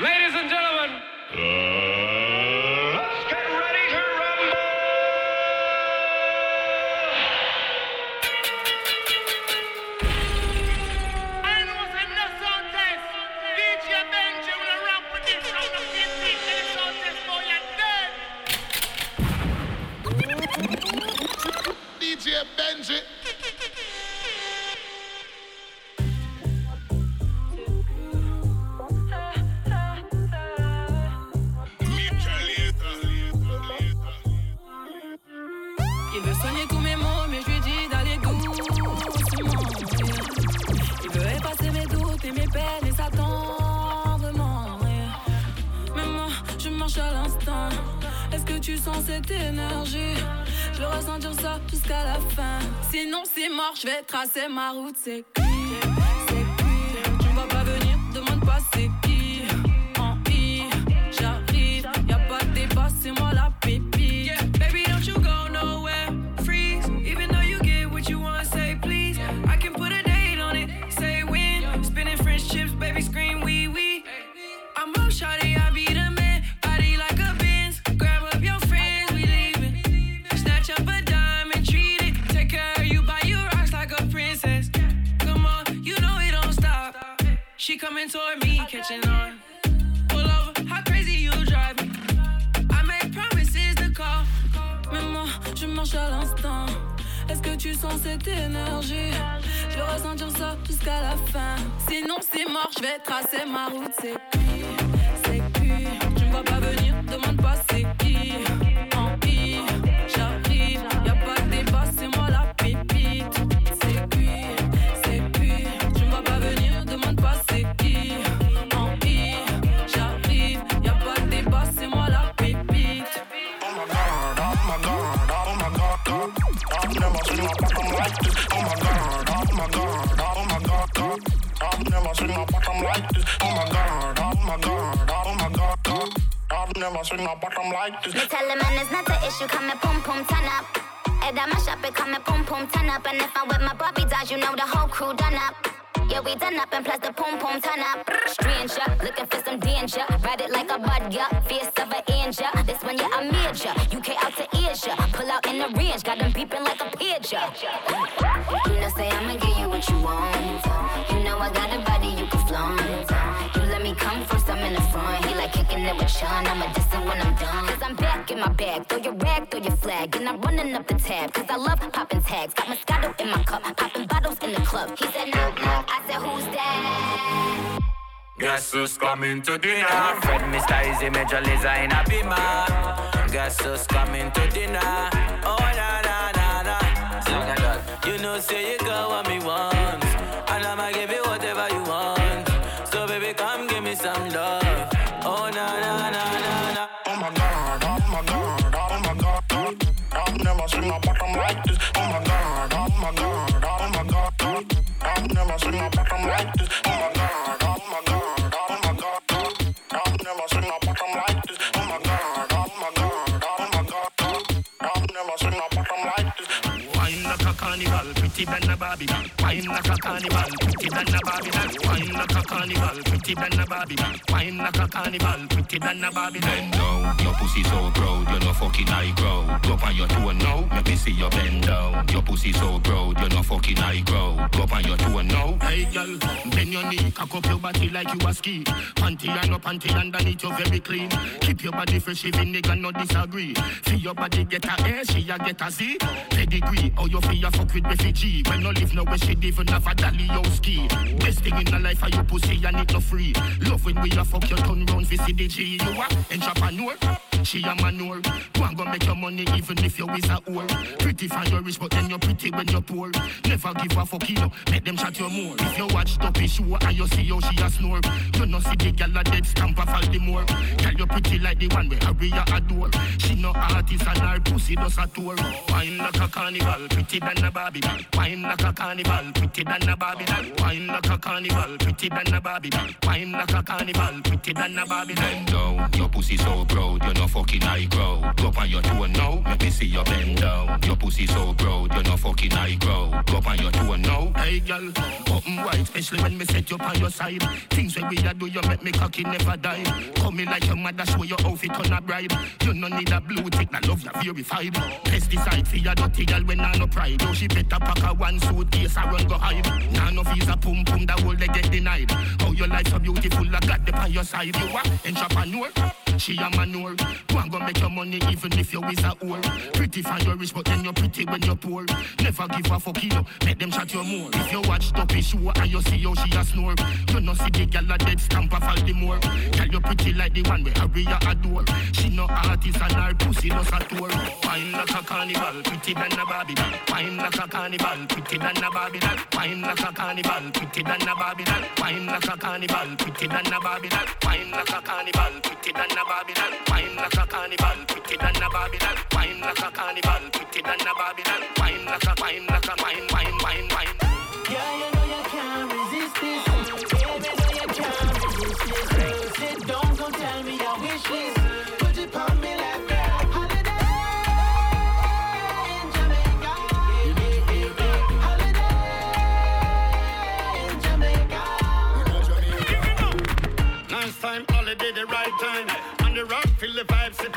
Ladies and gentlemen, let's get ready to rumble. Know it's in the sound test. DJ Benji will rap with this sound of 15 in the sound test for you dead. DJ Benji. Cette énergie Je veux ressentir ça jusqu'à la fin. Sinon, c'est mort, je vais tracer ma route. C'est toward me, catching on. Pull over, how crazy you drive me. I make promises to call. Mais moi, je marche à l'instant. Est-ce que tu sens cette énergie? Je veux ressentir ça jusqu'à la fin. Sinon, c'est mort, je vais tracer ma route. C'est c'est Never seen a bottom like this. Me tell the man it's not the issue, come and pum pum turn up. Head on my shop, it come and pum pum turn up. And if I'm with my Bobby dolls, you know the whole crew done up. Yeah, we done up and plus the pum pum turn up. Stranger, looking for some danger. Ride it like a bud, yeah. Fierce of an angel. This one, yeah, I'm major. UK out to Asia. Pull out in the range, got them peeping like a pigeon. It with Sean. I'ma diss it when I'm done. Cause I'm back in my bag. Throw your rag, throw your flag. And I'm running up the tab. Cause I love popping tags. Got Moscato in my cup. Popping bottles in the club. He said, knock, knock. I said, who's that? Guess who's coming to dinner? Fred Mr. Easy Major Lazer in a beamer. Guess ah. who's coming to dinner? Oh na na na na. You know, say you got what me want, and I'ma give you Barbie. Wine like a carnival, pretty than a Barbie. Wine like a carnival, pretty than a Barbie. Wine like a carnival, pretty than a Barbie. Bend down, your pussy so proud, you're no fucking high grow. Go on your toe now, let me see your bend down. Your pussy so proud, you're no fucking high grow. Go on your toe now. Hey girl, bend your knee, cock up your body like you a ski. Panty and no panty underneath you very clean. Keep your body fresh even nigga no disagree. Feel your body get a A, she a get a Z. Pedigree, how you feel fuck with refugee. When no live no way she even have a dolly ski. Best thing in the life are your pussy and it no free. Love when we a fuck your turn round for CDG. You a entrepreneur, she a manure. Go and go make your money even if you is a whore. Pretty for your rich but then you're pretty when you're poor. Never give a fuck you know, make them chat you more. If you watch Duppy show and you see how she a snore. You no see the gal a dead stamp of all the more. Tell you pretty like the one where Harry a adore. She no artist and her pussy does a tour. Wine like a carnival, pretty than a Barbie. Wine like a carnival, pretty than a Barbie. Wine like a carnival, pretty than a Barbie. Wine like a carnival, pretty than a Barbie. Bend down, your pussy so proud, you no fucking high grow. Go on your toe now, let me see your bend down. Your pussy so proud, you no fucking high grow. Go on your toe now. Hey girl, open wide, especially when me set you on your side. Things when we a do, you make me cocky never die. Come in like your mother, show your outfit on a bride. You no need a blue tick, na love you verified. Pesticide for your dirty girl when I no pride. Oh, she better pack a one suitcase and run go hide. Nah no visa, pum pum, that whole they get denied. How your life so beautiful, I got them on your side. You are entrepreneur, she a manure. Go and go make your money even if you is a whore. Pretty for your rich, but then you're pretty when you're poor. Never give a fuck, you make them chat you more. If you watch Duppy show and you see how she a snore, you know see the gal a dead stamp of all the more. Tell you pretty like the one where Harry a adore. She no artist and her pussy just a tour. Fine like a carnival, pretty than a Barbie doll. Fine like a carnival, pretty than a Barbie doll. Fine like a carnival, pretty than a Barbie doll. Fine like a carnival, pretty than a Barbie doll. Fine like a carnival, pretty than a Barbie doll. Fine like a carnival, pretty than a Barbie doll. Fine like a carnival, pretty than a Barbie doll. Fine like a, fine like a, fine, fine, fine, fine.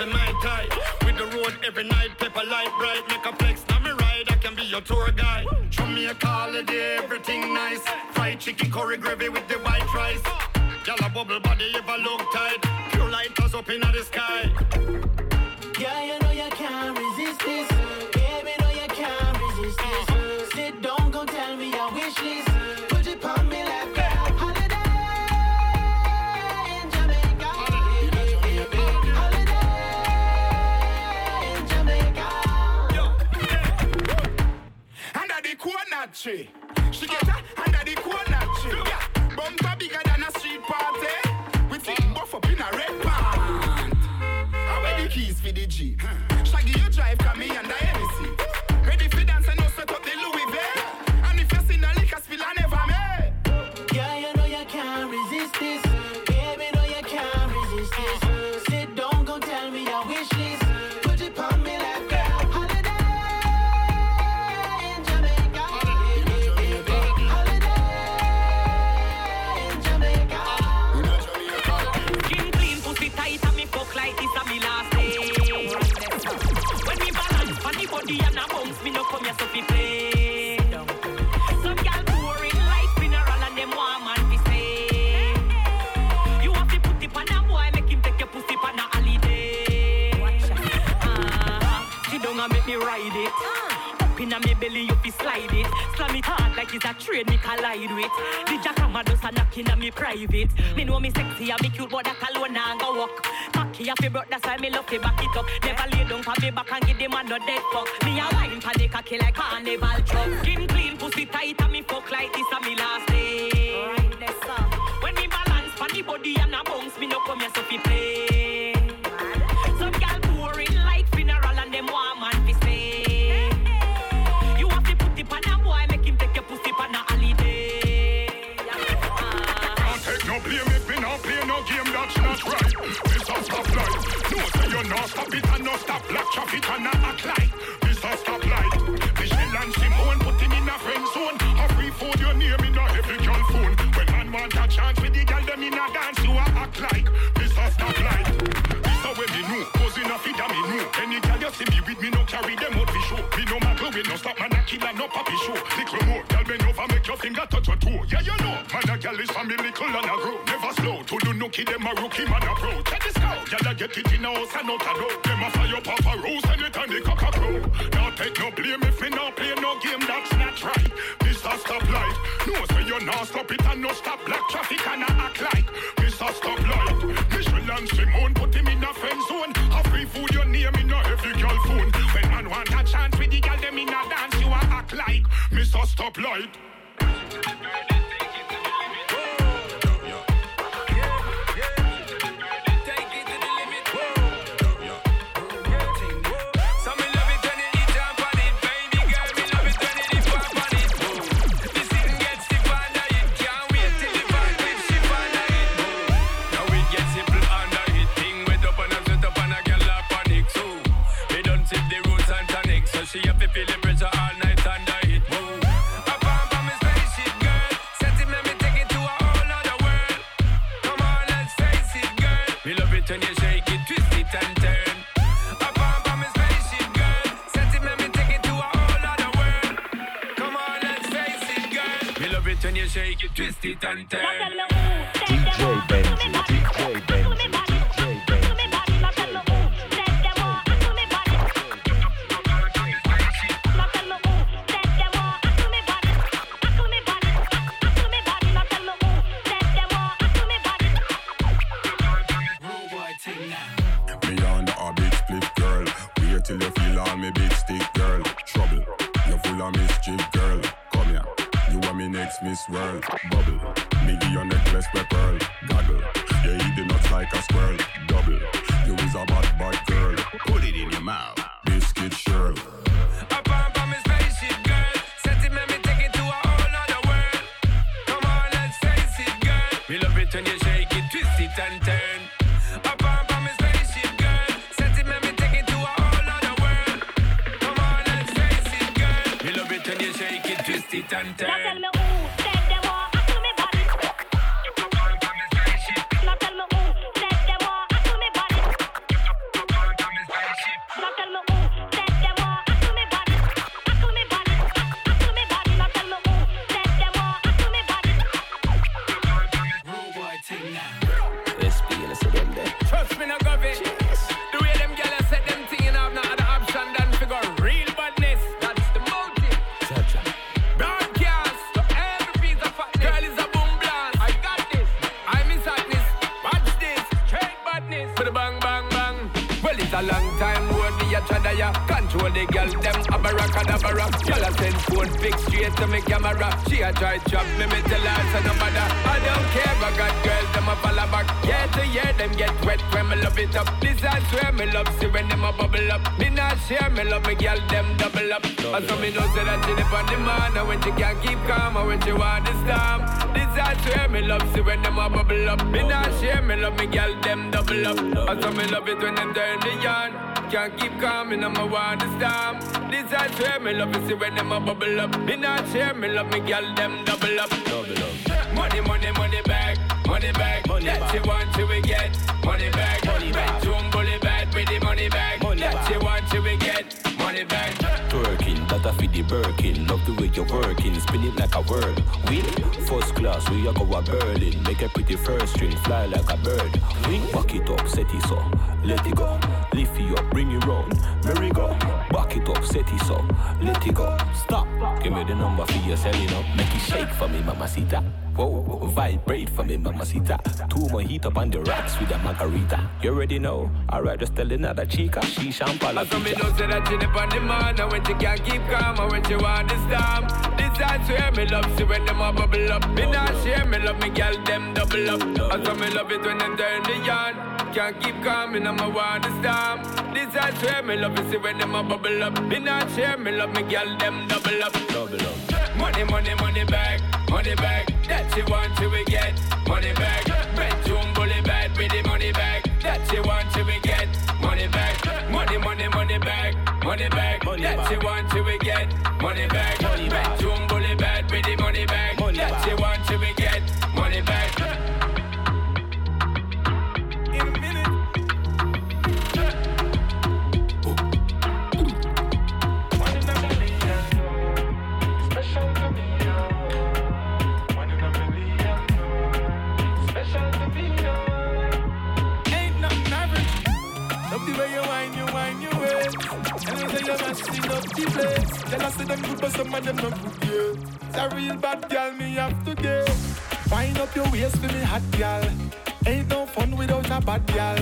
The vibe, sipping. With the road every night, pepper light bright. Make a flex, now me ride, I can be your tour guide. Show me a holiday, everything nice. Fried chicken, curry gravy with the white rice. Y'all a bubble body, ever look tight. Pure lighters up in the sky. Coconut hard like it's a train me collide with. The jackhammer does a knock inna me private. Me know me sexy and me cute, but that alone nah go walk. Cocky a fi broke, that's why me love to back it up. Never lay down for me back and give the man no dead fuck. Me a wine for the cocky like carnival truck. Skin clean, pussy tight, and me fuck like this a me last day. When me balance for the body and a bounce, me no come here so fi play. Stop it and no stop black traffic and not act like Mr. Stoplight. Michelle and Simone put him in a friend zone. A free food your name in a heavy girl phone. When man want a chance with the girl them in a dance, you a act like Mr. Stoplight. This a way me know, cause in a feed a me know. Any girl you see me with me no carry them out for show. Me no matter we no stop man a kill and no papi show. Little more, girl bend over make your finger touch your toe. Yeah you know, man a girl is family little and a grow. Never slow, to do no kid them a rookie man a get it in house and out a door. Them a fire up a rose anytime they cock a crow. Now take no blame if me no play no game that's not right. Mr. Stoplight, no say you not stop it and no stop black traffic and a act like Mr. Stoplight. Michelle and Simone put him in a friend zone. A free food your name in a every girl phone. When man want a chance with the girl them in a dance, you a act like Mr. Stoplight. And turn. Not share me girl them double up. Double up. Money, money, money back, money back. Money that back. she want, she will get. Money back, Money back. Bedroom bully bad with the money back. Money that back. she want, she will get. Money back. Twerking, that I feed the Birkin. Love the way you're working, spin it like a whirl. Wheel, first class, we are go a Berlin. Make a pretty first string, fly like a bird. Wing, back it up, set it so, let it go. Selling up. Make it shake for me, mamacita. Whoa, vibrate for me, mamacita. Two more heat up on the rocks with a margarita. You already know. Alright, just tell another chica, she champagne. And so me know say that she on the man and when she can't keep calm and when she want the storm. This I swear me love see when them a bubble up. Me not share me love me girl them double up. I so me love it when them turn the yarn. Can't keep calm and I'm a the storm. This I swear me love see when them a bubble up. Me not share me love me girl them double up. Money, money, money back, money back. That she want, she will get. Money back. Bedroom bully bad with the money back. That she want, she will get. Money back. Money, money, money back, money back. Money that back. she want, she will get. Money back. Money back. Them not good, yeah. It's a real bad girl, me have to get. Wind up your waist for me hot girl. Ain't no fun without a bad girl.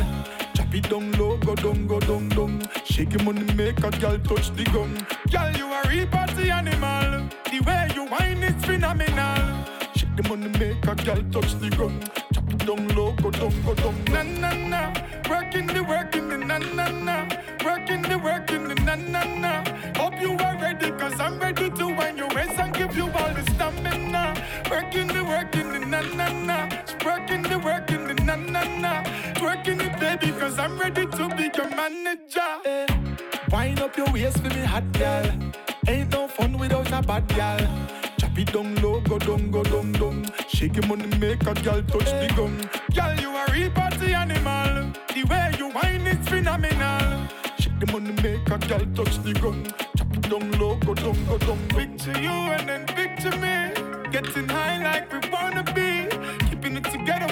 Chop it down low, go down, go down, down. Shake your money, make a girl touch the gum. Girl, you a real party animal. The way you whine is phenomenal. Shake the money, make a girl touch the gum. Chop it down low, go down, go down. Na na na, working the working the na na na, working the working the na na na. Hope you are ready, cause I'm ready to na na working the working the na na na. Working it baby, cause I'm ready to be your manager. Eh. Wind up your waist for me, hot girl. Ain't no fun without a bad girl. Chop it down low, go down, go down, down. Shake your money, make a girl touch eh. the gum. Girl, you a real party animal. The way you whine is phenomenal. Shake the money, make a girl touch the gum. Chop it down low, go down, go down. Big to you and then big to me. Getting high like we wanna be.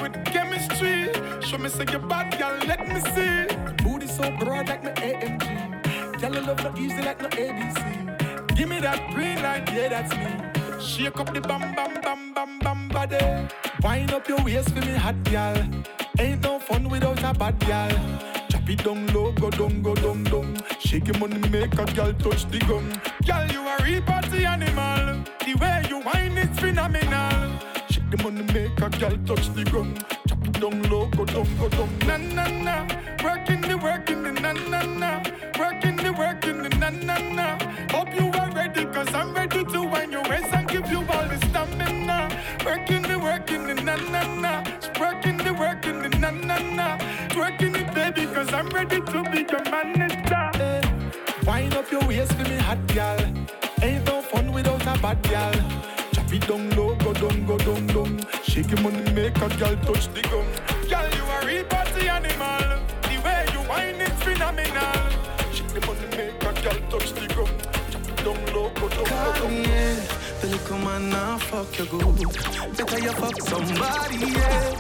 With chemistry. Show me say you're bad, girl, let me see. Booty so broad like my AMG. Girl, I love not easy like no ABC. Give me that green light, yeah, that's me. Shake up the bam bam bam bam bam body. Wind up your waist for me hot girl. Ain't no fun without a bad girl. Chop it down low, go down, go down, down. Shake your money, make a girl touch the gum. Girl, you a real party animal. The way you whine is phenomenal. The money, make a girl touch the gum. Chop it down low, go down, go down. Na na na, working the working the na na na, working the working the na na na. Hope you are ready, cause I'm ready to wind your waist and give you all the stamina. Working the working the na na na, working the working the na na na, working it baby, cause I'm ready to be your manager. Eh. Wind up your waist for me hot girl. Ain't no fun without a bad girl. Chop it down low, go down, go down, down. Shake your money, make a girl touch the gum. Girl, you a real party animal. The way you whine is phenomenal. Shake the money, make a girl touch the gum. Chop it down low, go down, go down. yeah. The little man now fuck you good. Better you fuck somebody, yeah.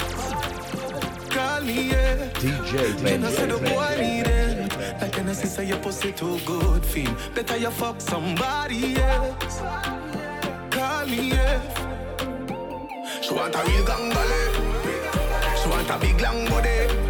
Call me, yeah. DJ Can I say the Benji. boy need it? Like can I say your pussy too good, feel Better you fuck somebody, yeah. Call me, yeah. She want a real gangale. She want a big long body.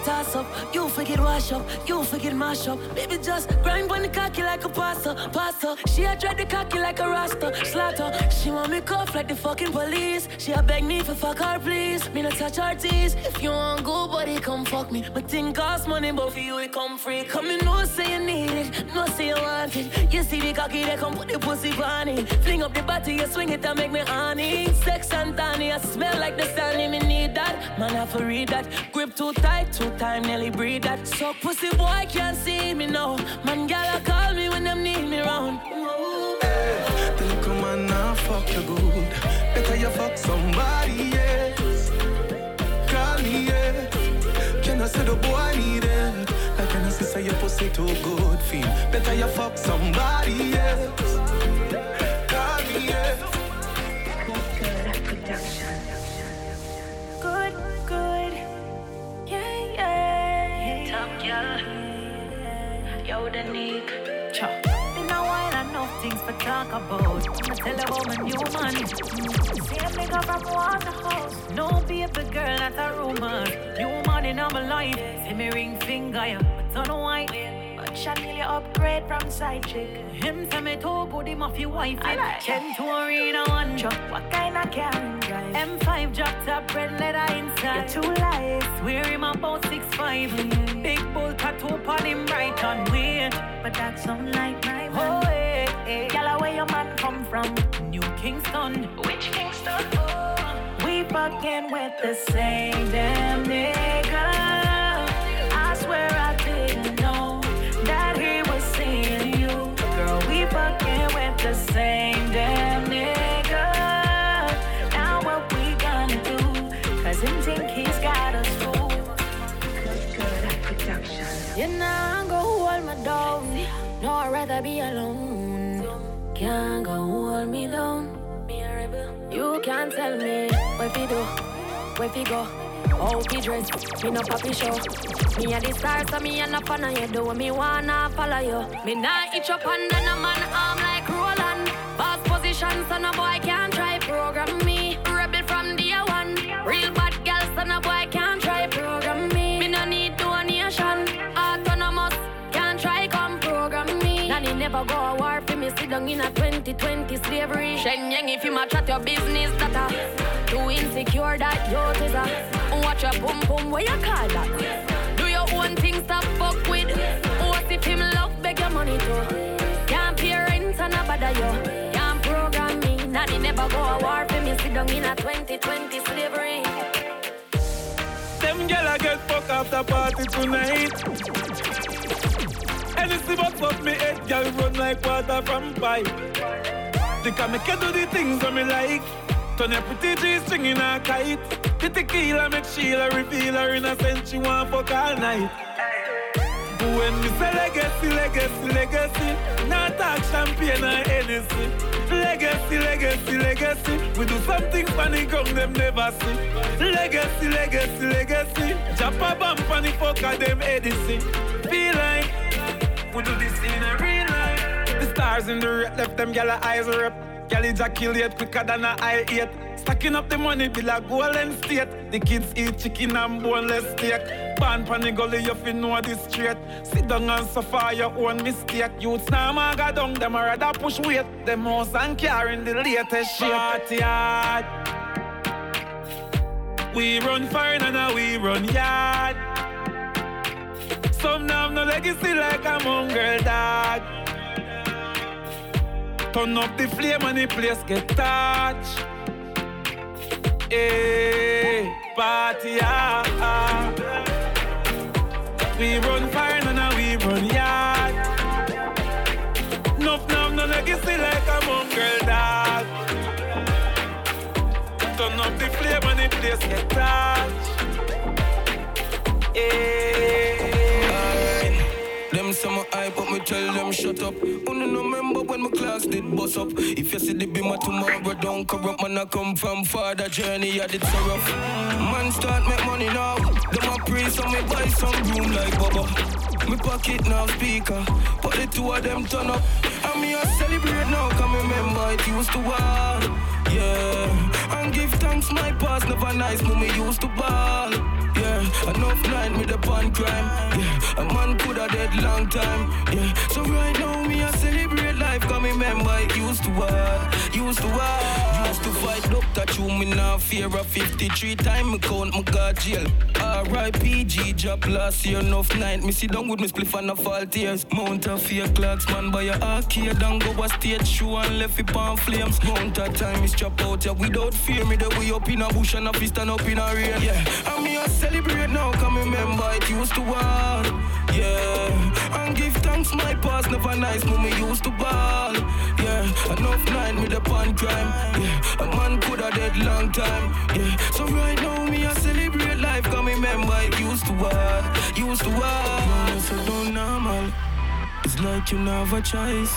It toss up. You forget wash up, you forget mash up. Baby just grind on the cocky like a pasta, pasta. She a dread the cocky like a rasta, slaughter. She want me cuff like the fucking police. She a beg me for fuck her please. Me not touch her teeth. If you want go, buddy, come fuck me. But thing cost money, but for you it come free. Come in, no say you need it, no say you want it. You see the cocky, they come put the pussy on it. Fling up the body, you swing it and make me honey. Sex and tiny, I smell like the sun, me need that. Man, I for read that. Grip too tight, too time, nearly breathe that. So pussy boy can't see me now. Man, gala call me when them need me round. Eh, the little man now fuck you good. Better you fuck somebody else. Call me, yeah. Can I say the boy need it? Like can I say say your pussy too good, feel Better you fuck somebody else. Call me, yeah. Good, good. Girl. Yo, the Nick. Cha. Been a while and enough things for talk about. I'ma tell her about my new money. Same nigga from Waterhouse. No baby girl, not a rumor. New money in my life. See me ring finger, yeah. But on white. But Chanel upgrade from side chick. Him tell me to good him off your wife. I like Ten to arena one drop. What kind of car him drive? M5 drop top red leather inside. You're too light. Swear him about six five. Mm-hmm. Big bull tattoo on him right on weird. But that's not like my man. Oh, eh, eh, eh. hey, hey. Yalla, where your man come from? New Kingston. Which Kingston? We fucking with the same damn nigga. No, I'd rather be alone. Can't go hold me down. You can't tell me where fi do, where fi go. How fi dress, me no papi show. Me a the star, so me a no fan of you. Do me wanna follow you. Me nah itch up under no man arm down in a 2020 slavery. Shen Yang, if you match at your business, that a too insecure that you is a. Watch your boom boom, where you call that? Do your own thing, stop fuck with. What if him love beg your money too? Can't pay rent and a bother you. Can't program me. Nanny never go a war for me. Sit down in a 2020 slavery. Them gyal a get fuck after party tonight. Anything but up me head, girl run like water from pipe. Think I make you do the things that me like. Turn your pretty G string in a kite. The tequila make Sheila reveal her innocent. She want fuck all night. When me say legacy, legacy, legacy, not talk champagne or anything. Legacy, legacy, legacy, we do something funny, ground them never see. Legacy, legacy, legacy, chop a bump on the fuck of them Edison. Feel like we do this in a real life. The stars in the red left them gyal eyes rep. Gyal ejaculate quicker than a eye eight. Stacking up the money be like golden state. The kids eat chicken and boneless steak. Born pon the gully, you fi know this straight. Sit down and suffer your own mistake. Youths now maga down, them a rather push weight. Them house and car in the latest shape. Party hard. We run fire and now we run yard. Some now no legacy like a mongrel dog. Turn up the flame and the place get touched. Hey, party hard. We run fire and now we run yard. Nuff now no legacy like a mongrel dog. Turn up the flame and the place get touched. Alright. When my class did bust up. If you see the beamer tomorrow, don't corrupt. Man, I come from farther journey, I did so rough. Man, start make money now. Them a pray, so me buy some room like Bubba. Me pocket now speaker, but the two of them turn up. And me a celebrate now, come remember it used to war. Yeah, and give thanks my past, never nice, but me used to ball. Yeah, enough night with the pan crime. Yeah, a man could have dead long time. Yeah, so right now me a celebrate life. Come remember it used to what, used to what. Used to fight doctor, chew me now fear of 53 time me count my got jail. R.I.P. G job last year enough night. Me sit down with me spliff and a fall tears. Mount a fear clocks man by a arcade and go a stage show and left it on flames. Mount a time is chop out ya without fear. Me the way up in a bush and a fist and up in a rain. Yeah, and me a celebrate now. Come remember it used to war. Yeah, thanks my past never nice. but me used to ball. Yeah, enough night with the pan crime. Yeah, a man could have dead long time. Yeah, so right now me a celebrate life. Come remember it used to war. Used to war. No, so don't normal. It's like you never choice.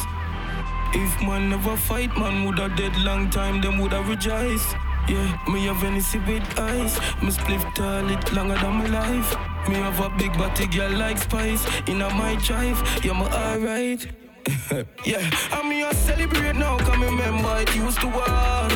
If man never fight, man woulda dead long time, them woulda rejoice. Yeah, me have Hennessy with ice. Me spliff tall it longer than my life. Me have a big body girl like spice. In a my drive, yeah, me alright. yeah, and me a celebrate now, come remember it used to war.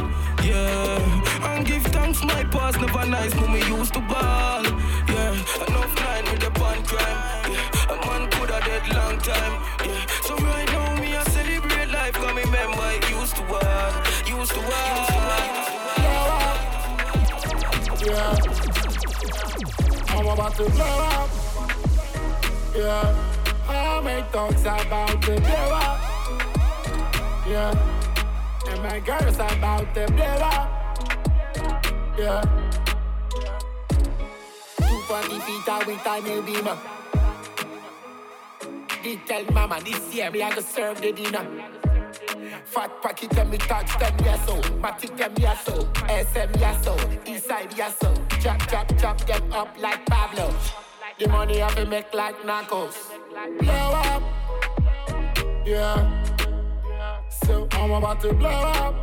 Yeah, and give thanks my past never nice, but me used to ball. Yeah, enough nine with the pan crime. Yeah, a man coulda dead long time. Yeah, so right now me a celebrate life, come remember it used to war. Used to war. Yeah. I'm about to blow up. Yeah. I make talks about to blow up. Yeah. And my girls about to blow up. Yeah. 240 feet out with a new beamer. Did tell mama this year me I go serve the dinner. Fat pocket and me touch them yes Matic them yes SM yes so Inside yes Chop chop chop them up like Pablo. The money I make like Narcos. Blow up. Yeah. So I'm about to blow up.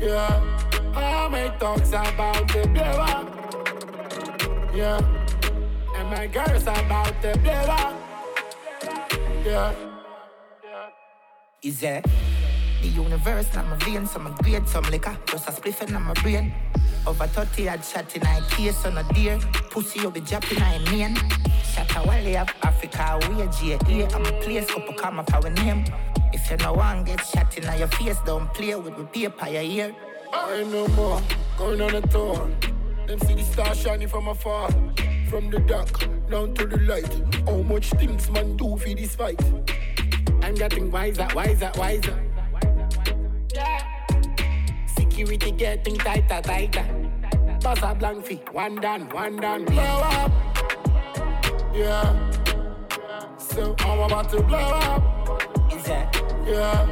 Yeah. I make talks about the blow up. Yeah. And my girls about to blow up. Yeah Is it? The universe, not my vein, so my grade, some liquor, just a spliff in my brain. Over 30 had shot in a case on a deer. Pussy you be dropping I mean. Shot a wally of Africa, we a GA. I'm a place, couple come up our name. If you no one get shot in your face, don't play with the paper your ear. I ain't no more going on a tour. Them see the star shining from afar. From the dark down to the light. How much things man do for this fight? I'm getting wiser, wiser, wiser. Security getting tighter, tighter. Boss a blank fee, one done, one done. Blow up. Yeah. so I'm about to blow up. Is that? Yeah,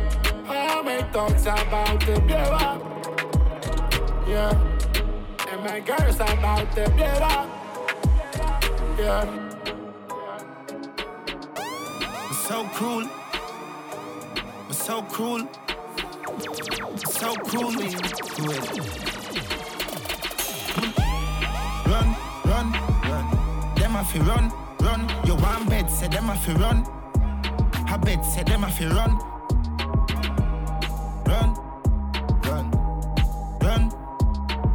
I make thoughts about to blow up. Yeah, and my girls about to blow up. Yeah. so cruel. So cruel. So cruel. Run, run, run. Them a fi run, run. You want bed, say them a fi run. A bed, say them a fi run. Run, run, run,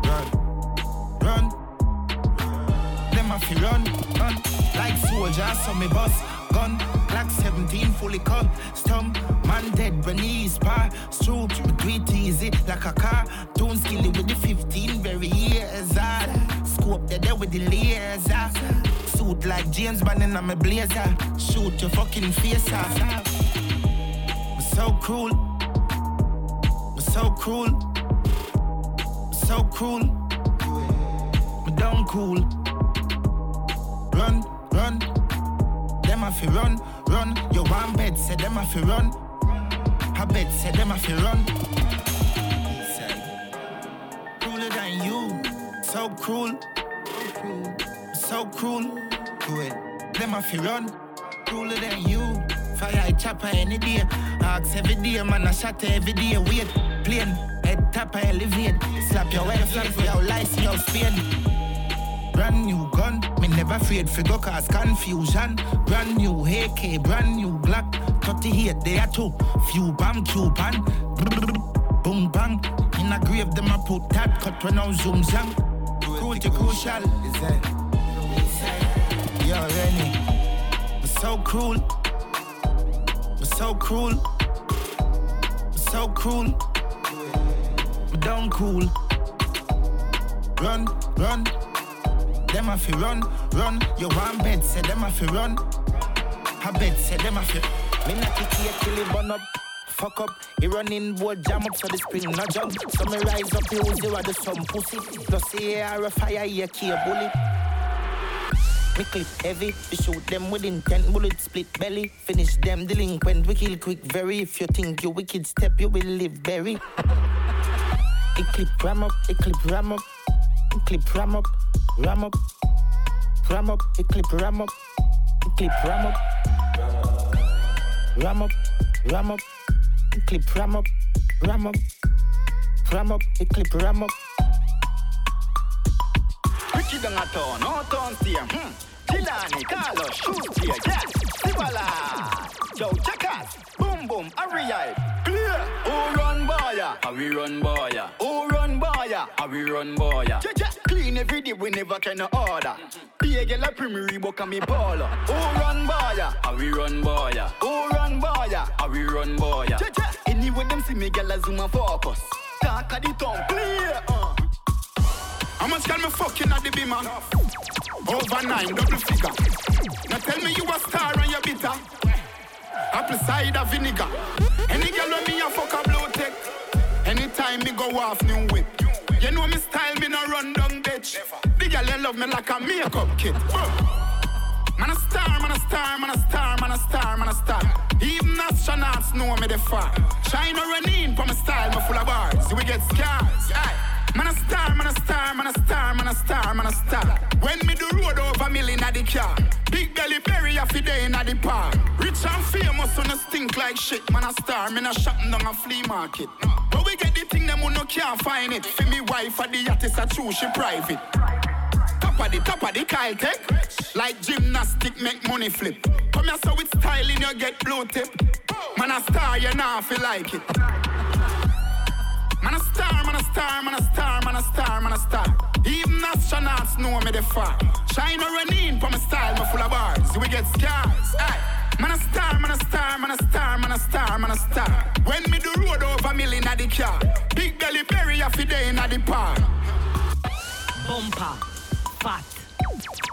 run, run. Them a fi run, run. Like soldiers, so me bust gun. Glock 17 fully cut, stump. Man dead when he's pass through. We do easy like a car. Don't skill it with the 15 very years. hard. Scope dead there with the laser. Ah. Suit like James Bond in my blazer. Shoot your fucking face ah. off. We're so cruel. We're so cruel. We're so cruel. We're down cool. Run, run. Them a fi run, run. Your one bed, say them a fi run. A bed, say them a fi run. He said, Crueler than you, so cruel, so cruel. Cruel. Them a fi run, crueler than you. Fire I chopper any day, ask every day, man I shot every day. Wait, plane, head top I elevate. Slap your flat for your life, your spin. Brand new gun, me never afraid go cause confusion. Brand new AK, brand new Glock. 38 there too. Few bomb Cuban. Boom bang. In a grave them a put that cut when I zoom zang. Cruelty crucial. Is that? Yo, Rennie. We're so cruel. We're so cruel. We're so cruel. We're down cool. Run, run. Them a fi run, run. You want bed, say them a fi run. A bed, say them a fi. Me not kick here till it burn up. Fuck up, he running board jam up so the spring no jump. So me rise up, he use the some pussy. Plus the air a fire, key a bullet. Me clip heavy, we shoot them with intent, bullet split belly. Finish them delinquent, we kill quick very. If you think you wicked step, you will live berry. It clip ram up, it clip ram up, it clip ram up, ram up, ram up, it clip ram up, it clip ram up, ram up, ram up, it clip ram up, ram up, ram up, it clip ram up. Ricky down a town, no town stay. Hmm. Gilani, Carlos, shoot here, yeah. Sibala, yo, checkers, boom boom, hurry clear. Who run boya? How we run boya? Who run boya? How we run boya? Che che, clean every day, we never can order. Be a girl a primary book and me baller. Who run boya? How we run boya? Who run boya? How we run boya? Che che, anyway them see me girl a zoom and focus. Talk of the tongue, clear. Uh. How much can me fucking at the beamer? Over nine, double figure. Now tell me you a star and you bitter. Apple cider vinegar. Any girl when me a fuck a blue tech. Anytime me go off new whip. You know me style, me no run down bitch. The girl they love me like a makeup kit. Man a star, man a star, man a star, man a star, man a star. Even astronauts know me the far. Shine or run in for my style, me full of bars. We get scars. Aye. Man a star, man a star, man a star, man a star, man a star. When me do road over million at the car. Big belly berry a fi day in the park. Rich and famous on a stink like shit. Man a star, me a shopping down a flea market. But we get the thing them who no can't find it. For me wife at the yacht is a true, she private. Top of the top of the Kyle Tech. Like gymnastic make money flip. Come here so with styling you get blue tip. Man a star, you nah feel like it. Man a star, man a star, man a star, man a star, man a star. Even astronauts know me the far. Or run for my style, me full of bars. We get scars. Aye. Man a star, man a star, man a star, man a star, man a star. When me do road over million at the car. Big belly berry a fi day in the park. Bumper, fat.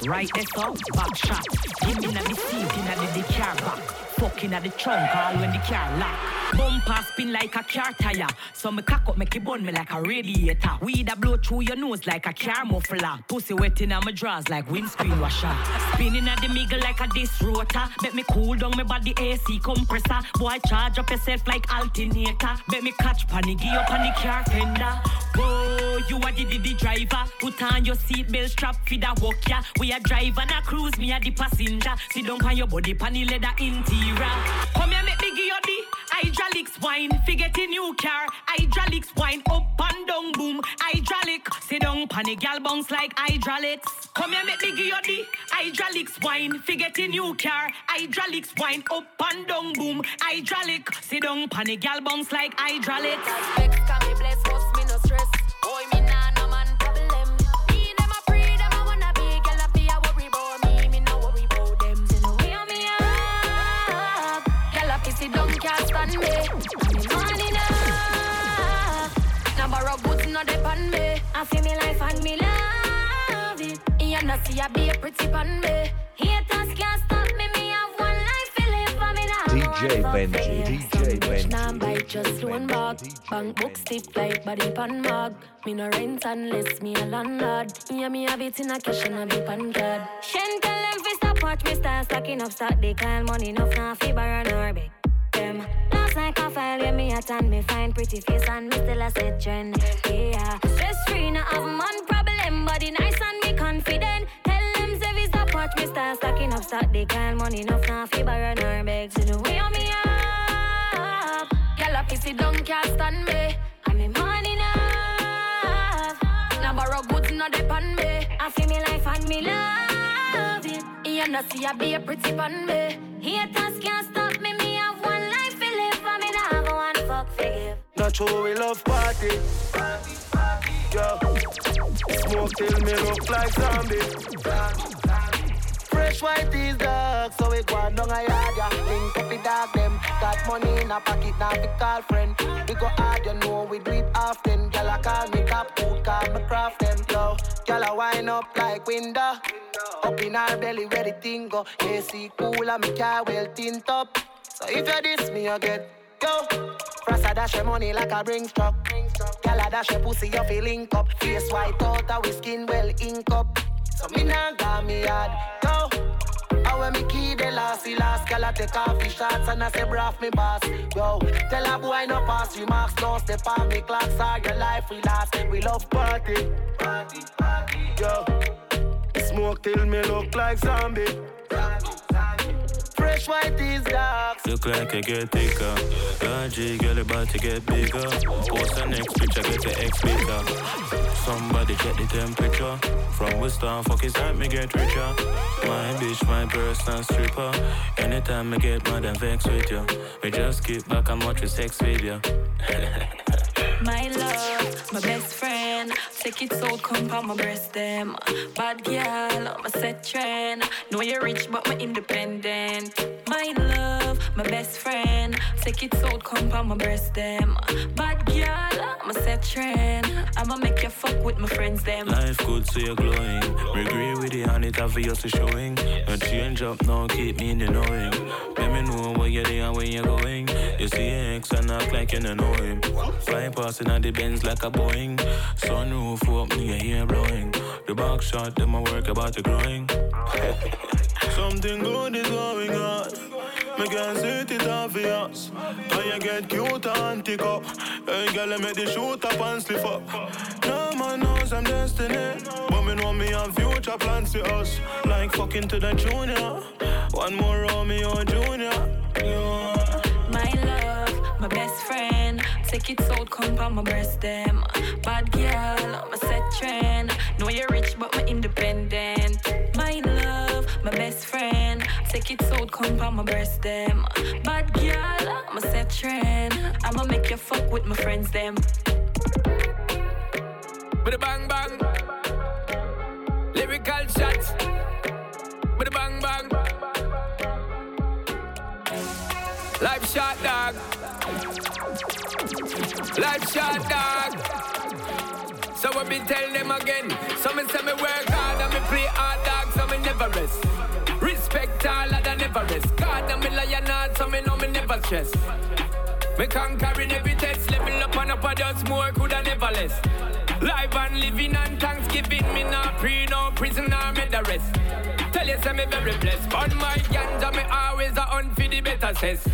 Right there, so back shot. Give me na the seat, in the, the car back. Fucking at the trunk, all when the car lock. Bumper spin like a car tire. So me cock up, make it burn me like a radiator. Weed a blow through your nose like a car muffler. Pussy wet in my drawers like windscreen washer. Spinning at the middle like a disc rotor. Make me cool down my body AC compressor. Boy, charge up yourself like alternator. Make me catch panicky up on the car fender. Whoa, you are the, the driver. Put on your seatbelt strap for the walk ya. We a drive and a cruise, me a the passenger. Sit down on your body, pan the leather interior. Come here, make me give you the hydraulics wine. Forget a new car. Hydraulics wine up and down, boom. Hydraulic. Sit down, pan the gal bounce like hydraulics. Come here, make me give you the hydraulics wine. Forget a new car. Hydraulics wine up and down, boom. Hydraulic. Sit down, pan the gal bounce like hydraulics. No depend me. I feel me life and me love it. You know see I be a pretty pan me. Haters can't stop me. Me have one life to live for me now. DJ Benji, DJ Benji. Now buy just one bag. Bank book stiff like body pan mag. Me no rent unless me a landlord. Yeah, me have it in a cash and a be pan card. Shen tell them fi stop watch me start stacking up stock. They call money enough now fi borrow nor beg them. Last night I file yeah me a tan me find pretty face and me still a set trend. Yeah, stress free no have man problem. Body nice and me confident. Tell them fi stop watch me start stacking up stock. They call money enough now fi borrow nor beg. See the way on me up. Girl a pissy down can't stand me. And me money enough. Now borrow goods no depend me. I feel me life and me love it. You know see I be a pretty pan me. Haters can't stop me. Not we love party. Yo, smoke till me look like zombie. Fresh white is dark, so we go on down a yard, yeah. Link up the dog them. Got money in a pocket, now we call friend. We go hard, you know we do it often. Gyal a call me top food, call me craft them. Yo, gyal a wind up like window. Up in our belly where the thing go. AC cool and me car well tint up. So if you diss me, you get Yo, Frasa dash your money like a bring truck. Gyal dash your pussy, you feel link up. Face white out, a skin well ink up. So me nah got me hard. Yo, I when me key the last, the last gyal a take off his shots and I say braff me boss. Yo, tell a boy no pass remarks, don't step on me clocks, all your life we last. We love party, party, party. Yo, smoke till me look like zombie. zombie. Fresh white is dark. Look like I get thicker. G, girl about to get bigger. Post the next picture, get the X bigger. Somebody check the temperature. From Western, fuck is that me get richer. My bitch, my personal stripper. Anytime I get mad and vex with you, we just keep back and watch with sex video. My love, my best friend. Take it so come on my breast them. Bad girl, I'm a set trend. Know you're rich, but I'm independent. My love, my best friend. Take it so come on my breast them. Bad girl, I'm a set trend. I'ma make you fuck with my friends them. Life good, so you're glowing. We agree with it, and it obviously showing. No change up, no keep me in the knowing. Let me know where you're there where you're going. You see X and act like you don't know him. Fly passing on the Benz like a Boeing. Sunroof up, me hair blowing. The back shot, them my work about the growing. Something good is going on. Me can see it obvious. How you get cute and tick up. Hey, girl, make the shoot up and slip up. No man knows I'm destiny. But me know me have future plans for us. Like fucking to the junior. One more Romeo Junior. Yeah. My love, my best friend. Take it so come on my breast them. Bad girl, a set trend. Know you're rich, but I'm independent. My love, my best friend. Take it so come on my breast them. Bad girl, a set trend. I'ma make you fuck with my friends them. With a bang bang. Life shot dog. So I be tell them again. Some me say me work hard and me play hard dog, so me never rest. Respect all of the never rest. God and me lion hard, so me know me never stress. Me conquering every test, level up and up, I just more, coulda never less. Live and living and Thanksgiving, me not pre, no prison, or me the rest. Tell you, say me very blessed, but my ganja, me always a hunt for the better cess.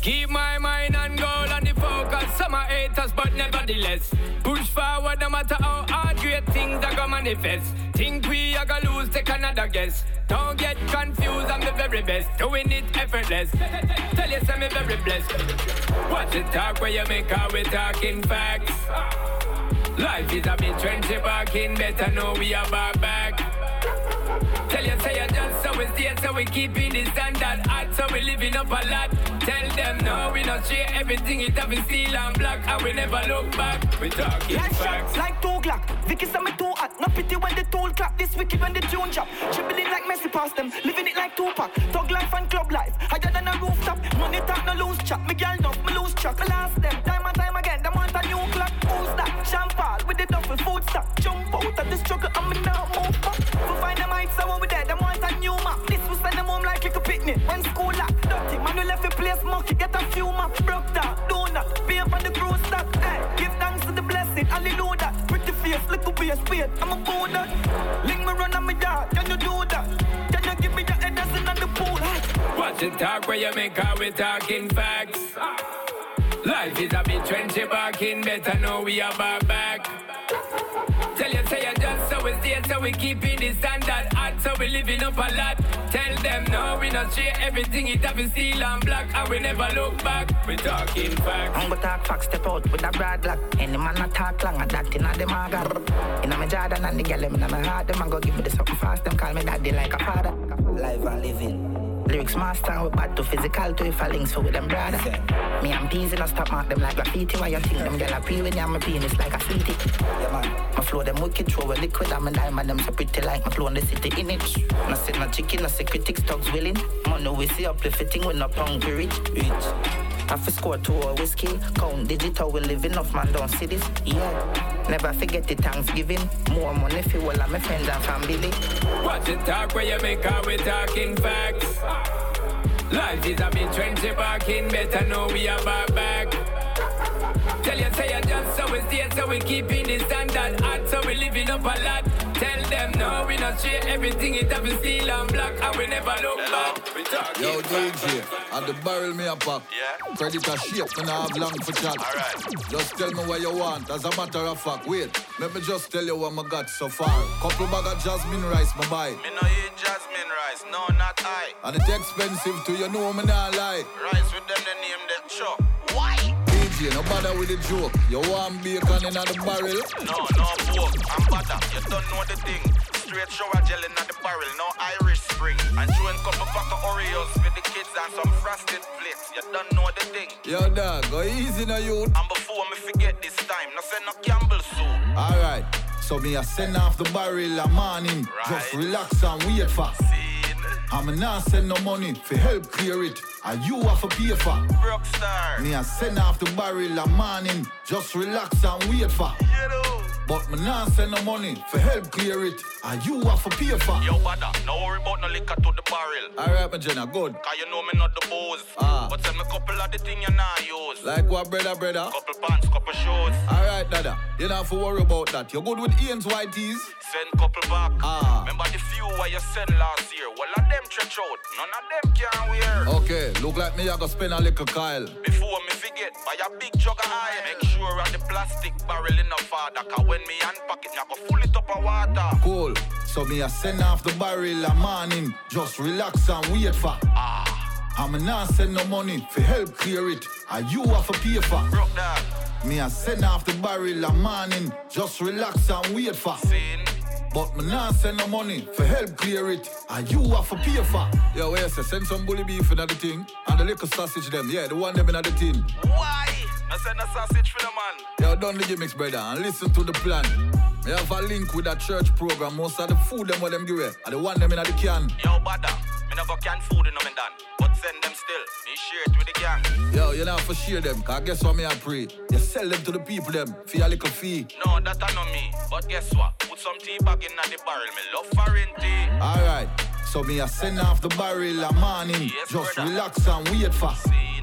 Keep my mind on goal and the focus. Some are haters, but nevertheless. Push forward no matter how hard great things are gonna manifest. Think we are gonna lose, take another guess. Don't get confused, I'm the very best. Doing it effortless. Tell you, say me very blessed. Watch the talk where you make out we talking facts. Life is a bit trendy barking, better know we are back back. Tell you, say you just so we stay, so we keeping the standard hot, so we living up a lot. Tell them no, we not share everything, it have been steel and black, and we never look back. We talking Like facts. like two Glock. Vicky say me too hot. No pity when the tool clap. This wicked when the tune drop. Dribbling like Messi past them. Living it like Tupac. Thug life and club life. Higher than a rooftop. Money talk, no lose chat. Me girl enough, me lose track. I last them. Time and time again. Them want a new clock. Who's that? Champagne with the duffel food stock. Jump out of the struggle me now move back. We find the talk where you make out we talking facts. Life is a bit trendy barking, better know we are back back. Tell you, say you just so we stay, so we keeping the standard hot, so we living up a lot. Tell them no, we not share everything, it have been steel and black, and we never look back. We talking facts. I'm gonna talk facts, step out with a broad lock. Any man a talk long, and that inna them a got. Inna me Jordan and the girl them inna me heart, them a go give me the something fast. Them call me daddy like a father. Live and living. Lyrics master, we bad to physical to if I links for with them brother. Me and peas in a stop mark them like graffiti. Why you think them girl a pre when I'm a penis like a sweetie? Yeah man, my flow them wicked, throw a liquid. I'm a diamond, them so pretty like my flow in the city in it. No sit no chicken, no say critics, dogs willing. Money we see uplifting, we no hungry rich. Rich. Have to score two or whiskey. Count digital, we live off man don't see this. Yeah. Never forget the Thanksgiving. More money for all of my friends and family. Watch the talk where you make out we talking facts. Life is a bit trendy barking, better know we are back back. Tell you, say you just so we stay, so we keeping the standard hot, so we living up a lot. Tell them no, we not share everything, it have been steel and black, and we never look back. We talking Yo, facts. DJ, at the barrel me a pop. Yeah. Credit a shape, me I have long for chat. Alright. Just tell me what you want, as a matter of fact. Wait, let me just tell you what I got so far. Couple bag of jasmine rice, my buy. Me no eat jasmine rice, no, not I. And it's expensive to you know me nah lie. Rice with them, they name that chop. DJ, no bother with the joke. You want bacon in the barrel? No, no pork, I'm butter. You don't know the thing. Straight shower gel in the barrel, no Irish spring. And chewing couple pack of Oreos with the kids and some frosted flakes. You don't know the thing. Yo, dog, go easy now, you. And before me forget this time, no say no Campbell soup. Alright, so me a send off the barrel a morning. Just relax and wait for. I'm not send no money for help clear it. And you have to pay for. Broke star. Me a send off the barrel a morning. Just relax and wait for. But me not send no money for help clear it. And you have to pay for. Yo, brother, no worry about no liquor to the barrel. Alright, my Jenna, good. Cause you know me not the booze. Ah. But send me couple of the thing you not use. Like what, brother, brother? Couple pants, couple shoes. Alright, dada. You don't have to worry about that. You're good with Ian's white tees? Send couple back. Ah. Remember the few where you sent last year? Well, of them stretch out. None of them can wear. Okay, look like me I go spend a little Kyle. Before me forget, buy a big jug of oil. Make sure of the plastic barrel in the father. Cause when me unpack it, I go full it up of water. Cool. So me I send off the barrel a morning. Just relax and wait for. Ah. I'm not send no money for help clear it. And you have to pay for. Broke that. Me I send off the barrel a morning. Just relax and wait for. Sin. But me not send no money for help clear it. And you have to pay for. Yo, say send some bully beef in the thing. And the little sausage them. Yeah, the one them in the tin. Why? I send a sausage for the man. Yo, done the gimmicks, brother, and listen to the plan. Me have a link with that church program. Most of the food them what them give away. I the one them in the can. Yo, brother, me never can food in them done. But send them still. Me share it with the gang. Yo, you know for share them, cause guess what me I pray? You sell them to the people them for a little fee. No, that I know me. But guess what? Put some tea back in the barrel. Me love foreign tea. Alright, so me I send off the barrel a morning. Yes, Just brother. relax and wait for. Scene.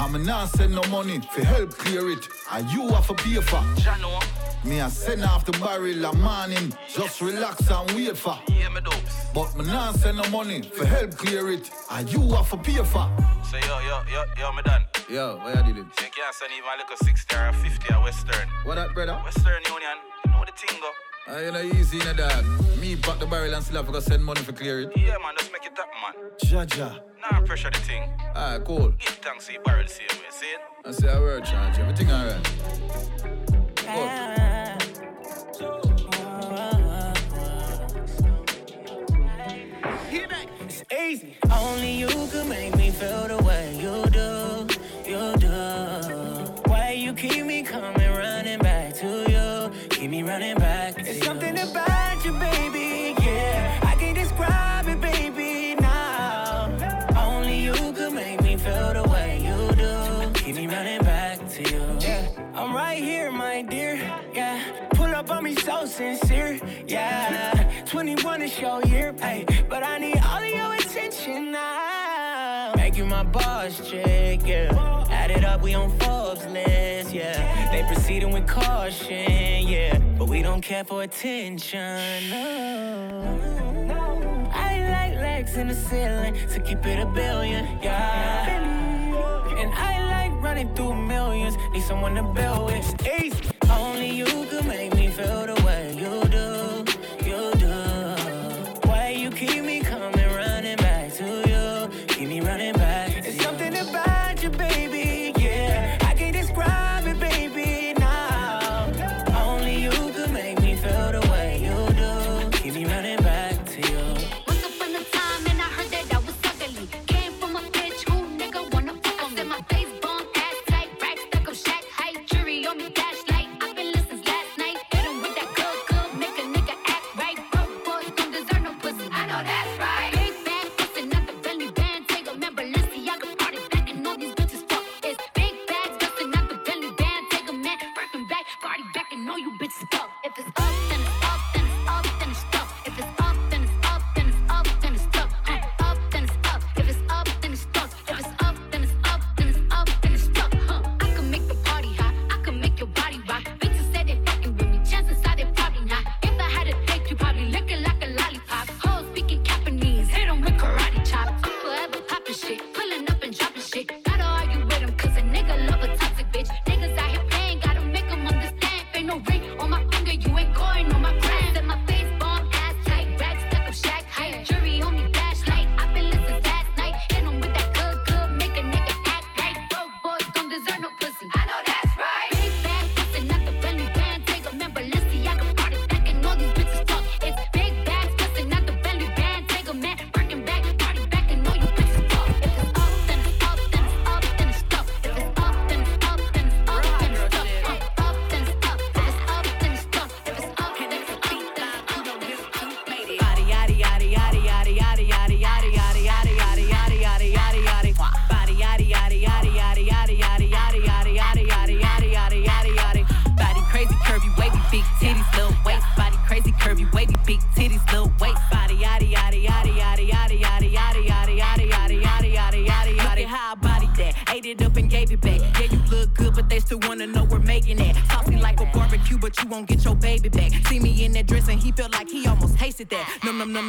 I'm not send no money for help clear it. And you have to pay for. Jano. Me a send off the barrel a morning. Just relax and wait for. Yeah, me dopes. But me not send no money for help clear it. And you have to pay for. Say yo, yo, yo, yo, me done. Yo, where you dealing? You can't send even like a 60 or a 50 or Western. What up, brother? Western Union. You know the thing go. Uh, you know easy, you know dog. Me pack the barrel and still have to send money for clear it. Yeah, man, just make it up, man. Jaja. Nah, pressure the thing. Alright, cool. Give thanks to your barrel same way, see it? I say a word, charge. Everything alright. It's easy. Only you could make me feel the way you do, you do. Why you keep me coming, running back to you, keep me running back. It's something about you, baby, yeah. I can't describe it, baby, now. Only you could make me feel the way you do, keep me running back to you. Yeah, I'm right here, my dear, yeah. Pull up on me so sincere, yeah. 21 is your year, hey, but I need all of your attention now. My boss chick, yeah. Add it up, we on Forbes list, yeah. They proceeding with caution, yeah. But we don't care for attention, no. I like legs in the ceiling to keep it a billion, yeah. And I like running through millions, need someone to build with. Easy. Only you could make me feel the way you do, you do. Why you keep me coming, running back to you, keep me running back.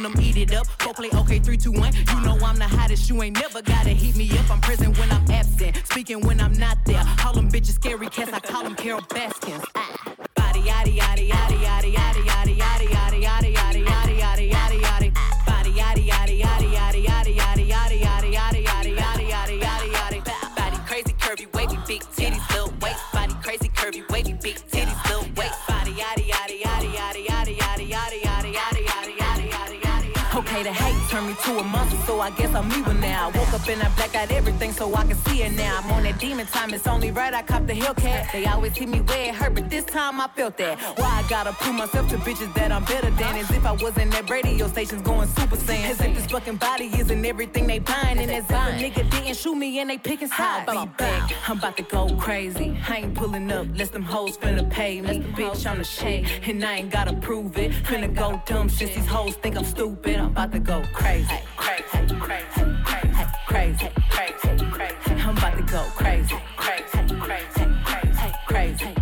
Num num, eat it up. Go play okay, three, two, one. You know I'm the hottest. You ain't never gotta heat me up. I'm present when I'm absent, speaking when I'm not there. Call them bitches scary cats. I call them Carole Baskins. I woke up and I blacked out everything so I can see it now. I'm on that demon time, it's only right I cop the Hellcat. They always hit me where it hurt, but this time I felt that. Why I gotta prove myself to bitches that I'm better than? As if I wasn't at radio stations going super saiyan. As if this fucking body isn't everything they buying. And as if a nigga didn't shoot me and they picking sides. Be back, I'm about to go crazy. I ain't pulling up, less them hoes finna pay me. Bitch, I'm the shit, and I ain't gotta prove it. Finna go dumb since these hoes think I'm stupid. I'm about to go crazy. Crazy, crazy, crazy, crazy, crazy, crazy. I'm about to go crazy, crazy, crazy, crazy, crazy.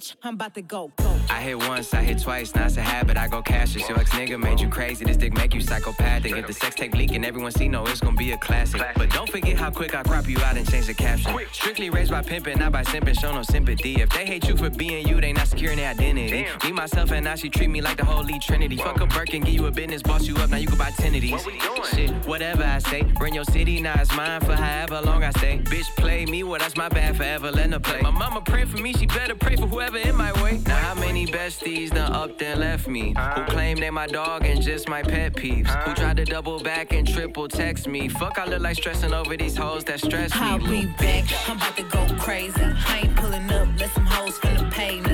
Bitch, I'm about to go, go. I hit once, I hit twice, now it's a habit, I go cashless. Your ex nigga made you crazy, this dick make you psychopathic. If the sex tape leak and everyone see, no, it's gonna be a classic. But don't forget how quick I crop you out and change the caption. Strictly raised by pimping, not by simping, show no sympathy. If they hate you for being you, they not securing their identity. Me, myself, and I, she treat me like the holy trinity. Fuck a Birkin, give you a business, boss you up, now you can buy 10 of these. Shit, whatever I say, bring your city, now it's mine for however long I stay. Bitch, play me, well, that's my bad forever, let her play. My mama pray for me, she better pray for whoever in my way. Now, how many besties done up then left me? Who claim they my dog and just my pet peeves? Who tried to double back and triple text me? Fuck, I look like stressing over these hoes that stress me. I'll be back. I'm about to go crazy. I ain't pulling up, let some hoes finna pay me.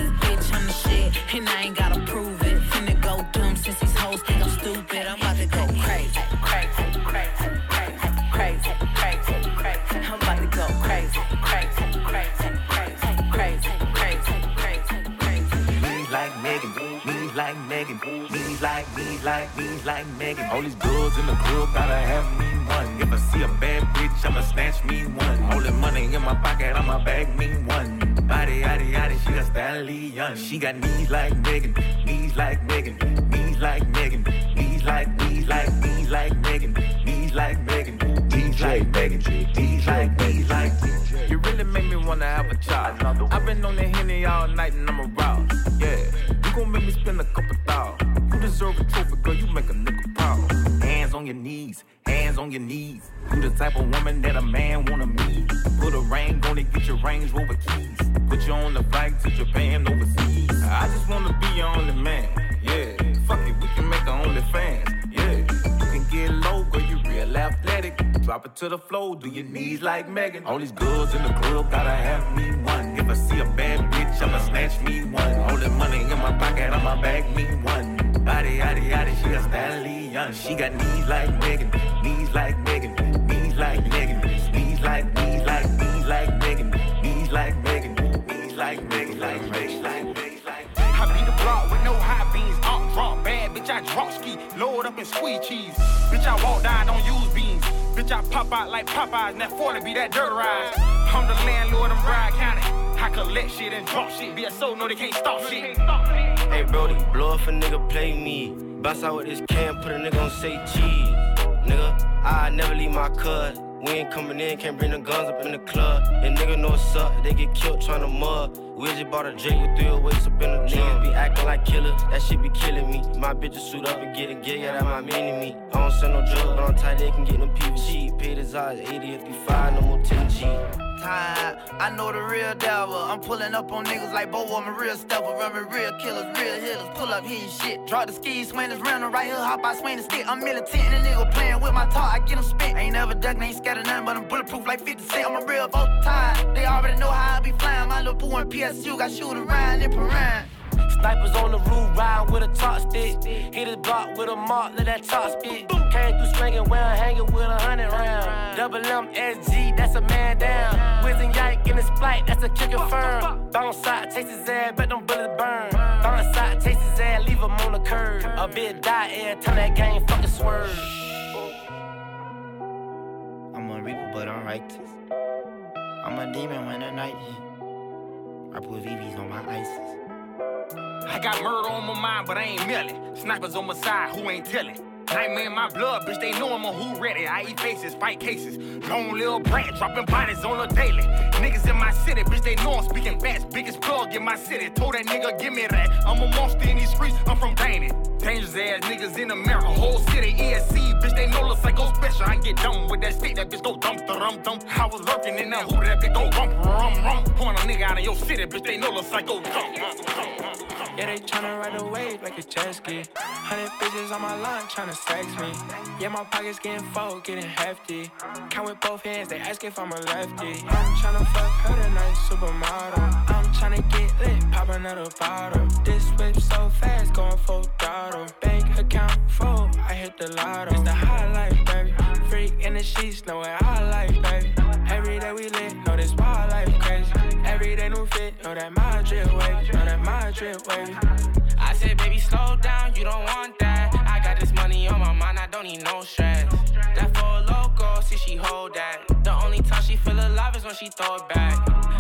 Megan, me like, me like, me like Megan. All these girls in the club gotta have me one. If I see a bad bitch, I'ma snatch me one. All the money in my pocket, I'ma bag me one. Body, yaddy, yaddy, she a stallion. She got knees like Megan, knees like Megan, knees like Megan, knees like, knees like, knees like Megan, knees like Megan, knees like Megan, knees like, knees like. You really make me wanna have a child. I've been on the henny all night and I'm aroused. Yeah, you gon' make me spend a couple thousand. You deserve a trophy, girl. You make a nigga proud. Hands on your knees, hands on your knees. You the type of woman that a man wanna meet. Put a ring on it, get your Range Rover keys. Put you on the flight to Japan overseas. I just wanna be your only man. Yeah, fuck it, we can make a OnlyFans. Yeah, you can get low, girl. Athletic. Drop it to the floor, do your knees like Megan. All these girls in the club gotta have me one. If I see a bad bitch, I'ma snatch me one. All the money in my pocket, I'ma bag me one. Body, yaddy, yaddy, she a stallion. She got knees like Megan, knees like Megan, knees like Megan, knees like, knees like, knees like Megan, knees like Megan, knees like Megan, like Megan, like Megan, I beat the block with no high beans. I'm drunk, bad bitch. I drop ski, load up and squeeze cheese. Bitch, I walk down, don't use beans. Bitch, I pop out like Popeyes, and that 40 be that dirt ride. I'm the landlord in Broward County. I collect shit and drop shit. BSO no, they can't stop shit. Hey Brody, blow if a nigga play me. Bust out with this can, put a nigga on say cheese. Nigga, I never leave my cut. We ain't coming in, can't bring the guns up in the club. And nigga know what's up, they get killed tryna to We just bought a a J with three weights up in the Niggas be acting like killers, that shit be killing me. My bitches suit up and get a gig, yeah, that my mini me. I don't sell no drugs, but I'm tight, they can get them PVG. Paid his eyes 80 55, no more 10G. Time. I know the real devil. I'm pulling up on niggas like Bo, I'm a real stepper. Running real killers, real hitters. Pull up hitting shit. Drop the skis, swing this random right here. Hop out, swing the stick. I'm militant and a nigga playing with my talk. I get him spit. Ain't never ducking, ain't scared of nothing, but I'm bulletproof like 50 Cent. I'm a real vote time. They already know how I be flying. My little boo and PSU got shoot around and around. Snipers on the roof, ride with a top stick. Hit his block with a mark, let that top spit. Came through swinging, I'm hanging with a hundred round. Double M SG, that's a man down. Wiz and Yike in his flight, that's a kicker firm. Bounce side, taste his ass, bet them bullets burn. Bounce side, taste his ass, leave him on the curb. A bit die every time that game fucking swerve. I'm a reaper, but I'm righteous. I'm a demon when the night hit. I put VVs on my ISIS. I got murder on my mind, but I ain't melly. Snipers on my side, who ain't telling? Nightmare in my blood, bitch, they know I'm a who ready. I eat faces, fight cases. Long little branch, dropping bodies on a daily. Niggas in my city, bitch, they know I'm speaking fast. Biggest plug in my city. Told that nigga, give me that. I'm a monster in these streets, I'm from Danny. Dangerous ass niggas in America, whole city, ESC, bitch, they know the psycho special. I get dumb with that stick, that bitch go dumpster, rum dump. I was lurking in that hood, that bitch go rump, rum rum. Point a nigga out of your city, bitch, they know the psycho dump. Yeah, they tryna ride the wave like a jet ski. Hundred bitches on my line tryna sex me. Yeah, my pockets getting full, getting hefty. Count with both hands, they ask if I'm a lefty. I'm tryna fuck her tonight, supermodel. I'm tryna get lit, pop another bottle. This whip so fast, going full throttle. Bank account full, I hit the lotto. It's the high life, baby. Freak in the sheets, know what I like, baby. Every day we lit, Every day new fit, know that my drip wavy, know that my drip wavy. I said, baby, slow down, you don't want that. I got this money on my mind, I don't need no stress. That for a loco, see she hold that. The only time she feel alive is when she throw it back.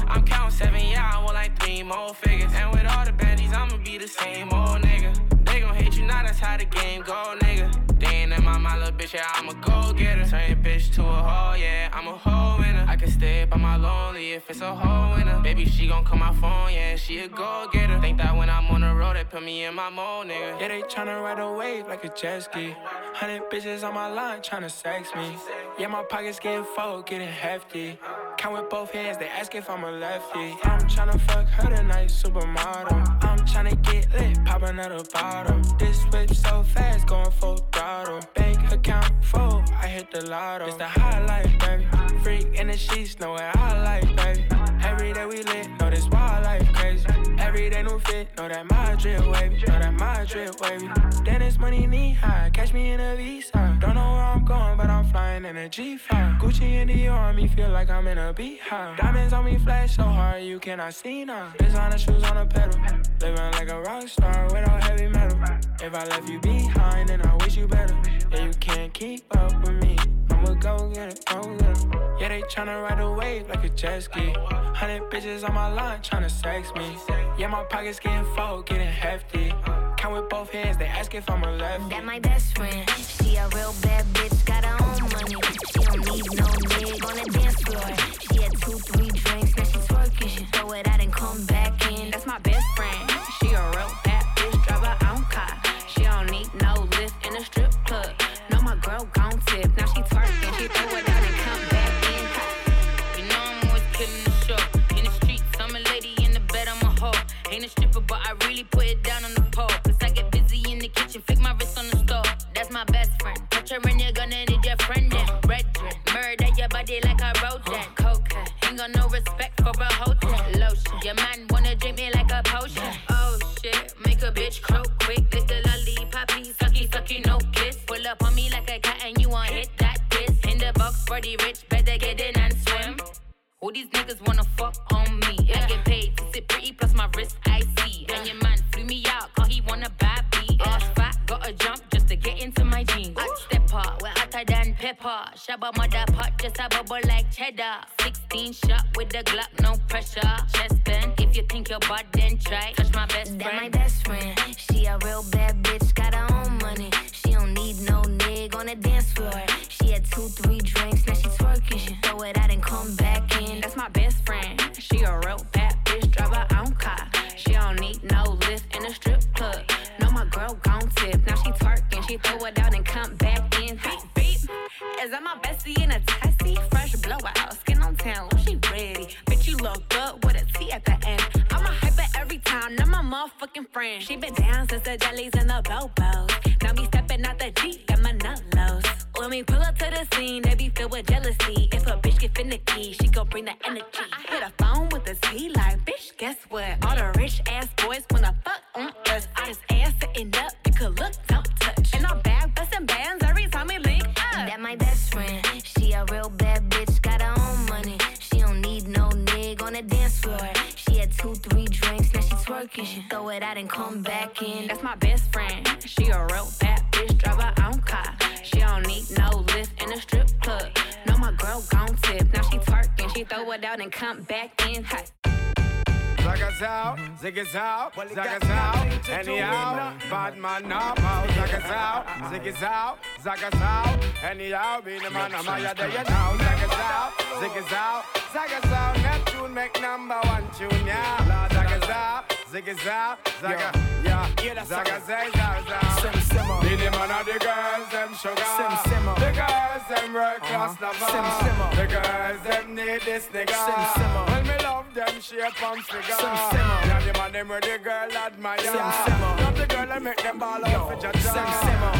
I'm counting seven, yeah, I want like three more figures. And with all the baddies, I'ma be the same old nigga. They gon' hate you now, that's how the game go, nigga. They in my little bitch, yeah, I'm a go getter. Turn your bitch to a hoe, yeah, I'm a hoe winner. I can stay by my lonely if it's a hoe winner. Baby, she gon' call my phone, yeah, she a go getter. Think that when I'm on the road, they put me in my mode, nigga. Yeah, they tryna ride a wave like a jet ski. Hundred bitches on my line tryna sex me. Yeah, my pockets getting full, getting hefty. Count with both hands, they ask if I'm a lefty. I'm tryna fuck her tonight, supermodel. I'm tryna get lit, pop another bottle. This whip so fast, going full throttle. Bank account full, I hit the lotto. It's the high life, baby. Freak in the sheets, know what I like, baby. Every day we lit, know this wild life crazy. Day new fit, know that my drip wavy, know that my drip wavy. Then it's money knee high, catch me in a visa. Don't know where I'm going, but I'm flying in a G5. Gucci in the army. feel like I'm in a beehive. Diamonds on me flash so hard, you cannot see now. Designer shoes on a pedal, living like a rock star without heavy metal. If I left you behind, then I wish you better. Yeah, you can't keep up with me. I'ma go get it, go get it. Yeah, they tryna ride a wave like a jet ski. Hundred bitches on my line tryna sex me. Yeah, my pockets getting full, getting hefty. Count with both hands, they ask if I'm a lefty. That my best friend. She a real bad bitch, got her own money. She don't need no nigga on the dance floor. She had two, three drinks, now she twerking. She throw it out and come back in. That's my best friend. She a real bad bitch, drive her own car. She don't need no lift in a strip club. No, my girl gon' tip. But I really put it down on the pole. Cause I get busy in the kitchen, flick my wrist on the stove. That's my best friend. Put her in, you're gonna need your friend then. Red drink, murder your body like a rodent. Cocaine, ain't got no respect for a hotel. Lotion, your man wanna drink me like a potion. Oh shit, make a bitch croak quick. Lick the lollipoppy, sucky, sucky, no kiss. Pull up on me like a cat and you want hit that kiss. In the box for the rich, better get in and swim. All these niggas wanna fuck on me? I get paid to sit pretty, plus my wrist pepper. Shabba mother pot, just a bubble like cheddar. 16 shot with the Glock, no pressure. Chest bend, if you think you're bad, then try. Touch my best That my best friend. She a real bad bitch, got her own money. She don't need no nigga on the dance floor. She had two, three drinks, bestie in a testy? Fresh blowout, skin on town, oh, she ready. Bitch, you look good with a T at the end. I'm a hyper every time, not my motherfucking friend. She been down since the jellies and the bobos. Now me stepping out the Jeep, got my nut lows. When we pull up to the scene, they be filled with jealousy. If a bitch get finicky, she gon' bring the energy. Hit a it out and come back in. That's my best friend. She a real bad bitch, drive her own car. She don't need no lift in a strip club. No, my girl gon' tip. Now she twerking, she throw it out and come back in hot. Zagazao, zigazao, zagazao, anyhow, bad man now, pow, zagazao, zigazao, zagazao, anyhow, be the man, I'm a day now, zagazao, zigazao, zagazao, Neptune make number one tune, yeah, zagazao, zigazao, zaga, yeah, zagazao, zagazao, be the man of the girls, them sugar, the girls, them world class lover, the girls, them need this nigga, when me love them shape and figure, yeah, the man them where the girl admire, love the girl and make them ball out for jaja,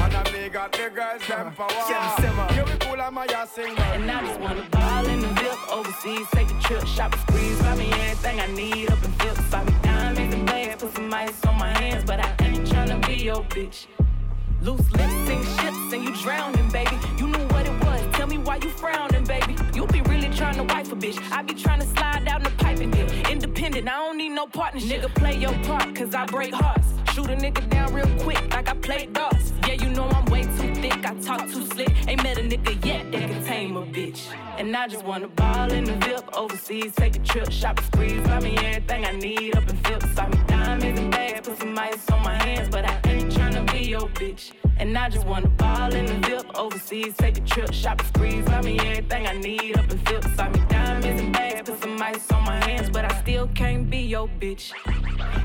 and I me got the girls, them power, you be cool and my ass sing, And I just wanna ball in the VIP overseas, take a trip, shop a squeeze, buy me everything I need up in VIP, buy me diamonds and bands, put some ice on my hands, but I ain't tryna be your bitch. Loose lips sink ships and you drowning, baby. You knew what it was. Tell me why you frowning, baby. You be really trying to wife a bitch. I be trying to slide out in the pipe and dip. Independent, I don't need no partnership. Nigga, play your part, cause I break hearts. Shoot a nigga down real quick, like I play darts. Yeah, you know I'm way too I talk too slick. Ain't met a nigga yet that can tame a bitch. And I just wanna ball in the VIP overseas, take a trip, shop sprees, buy me everything I need up in Philip. Saw me diamonds and bags, put some ice on my hands, but I ain't tryna be your bitch. And I just wanna ball in the VIP overseas, take a trip, shop sprees, buy me everything I need up in Philip. Saw me diamonds and bags, put some ice on my hands, but I still can't be your bitch.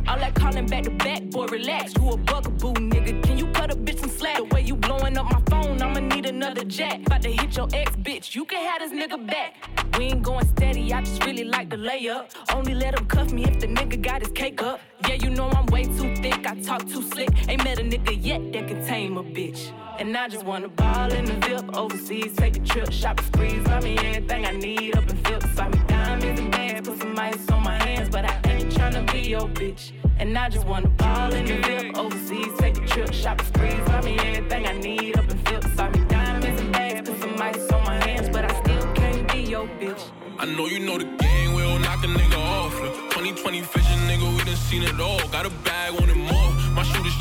All that calling back to back, boy, relax. You a bugaboo, nigga. Can you cut a bitch some slack? The way you blowing up my phone, I'ma need another jack. About to hit your ex, bitch. You can have this nigga back. We ain't going steady, I just really like the layup. Only let him cuff me if the nigga got his cake up. Yeah, you know I'm way too thick, I talk too slick. Ain't met a nigga yet that can tame a bitch. And I just wanna ball in the VIP overseas, take a trip, shop sprees, buy me everything I need up in Philip. Saw me diamonds and bags, put some ice on my hands, but I ain't tryna be your bitch. And I just wanna ball in the VIP overseas, take a trip, shop sprees, buy me everything I need up in Philip. Saw me diamonds and bags, put some ice on my hands, but I still can't be your bitch. I know you know the game, we'll knock a nigga off. Look, 2020 vision, nigga, we done seen it all. Got a bag, wanted more.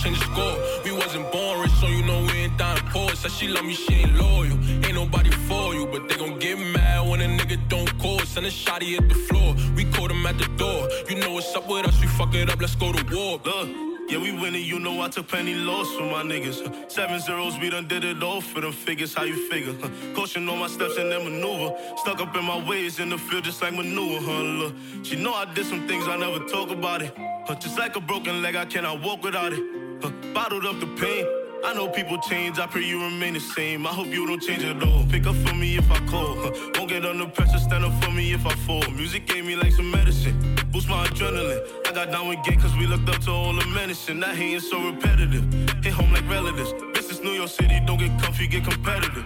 Change the score. We wasn't born rich, so you know we ain't dying poor. Said she love me, she ain't loyal. Ain't nobody for you, but they gon' get mad when a nigga don't call. Send a shotty at the floor. We caught him at the door. You know what's up with us, we fuck it up, let's go to war. Look. Yeah, we winning, you know I took plenty loss for my niggas. Seven zeros, we done did it all for them figures, how you figure? Huh. Caution on my steps and then maneuver. Stuck up in my ways in the field just like manure, huh? Look, she know I did some things, I never talk about it. Huh. Just like a broken leg, I cannot walk without it. Huh. Bottled up the pain. I know people change, I pray you remain the same. I hope you don't change at all. Pick up for me if I call. Won't get under pressure, stand up for me if I fall. Music gave me like some medicine, boost my adrenaline. I got down with gang cause we looked up to all the menacing. That hating so repetitive. Hit home like relatives. This is New York City, don't get comfy, get competitive.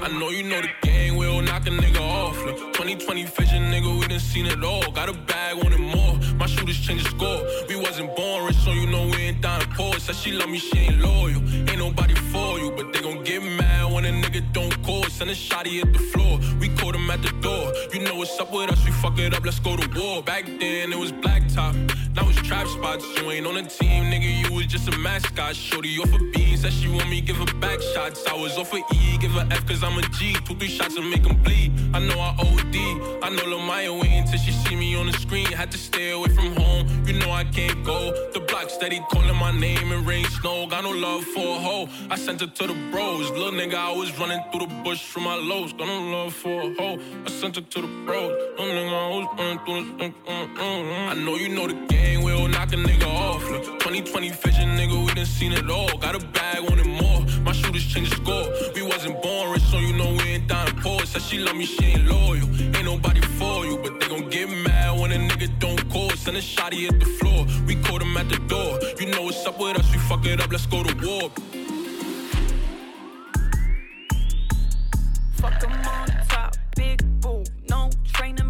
I know you know the game, knock a nigga off. Look, 2020 vision, nigga, we done seen it all. Got a bag, wanted more. Shooters change the score. We wasn't born rich, so you know we ain't dying poor. Said she love me, she ain't loyal. Ain't nobody for you, but they gon' get mad when a nigga don't call. Send a shotty at the floor. We caught him at the door. You know what's up with us, we fuck it up, let's go to war. Back then it was blacktop, now it's trap spots. You ain't on the team, nigga, you was just a mascot. Shorty off a B, said she want me, give her back shots. I was off a E, give her F cause I'm a G. Two, three shots and make them bleed. I know I OD, I know Lil Maya waiting till she see me on the screen. Had to stay away from home, you know I can't go. The block steady calling my name and rain snow. Got no love for a hoe, I sent her to the bros. Little nigga, I was running through the bush from my lows. Got no love for a hoe, I sent her to the bros. Little nigga, I was running through the. Mm, mm, mm. I know you know the game, we'll knock a nigga off. Look, 2020 vision, nigga, we done seen it all. Got a bag, wanted more. My shooters change the score. We wasn't born rich, so you know we ain't dying poor. Said she love me, she ain't loyal. Ain't nobody for you, but they gon' get mad when a nigga don't call. Send a shotty at the floor. We caught him at the door. You know what's up with us, we fuck it up, let's go to war. Fuck on top, big boo, no training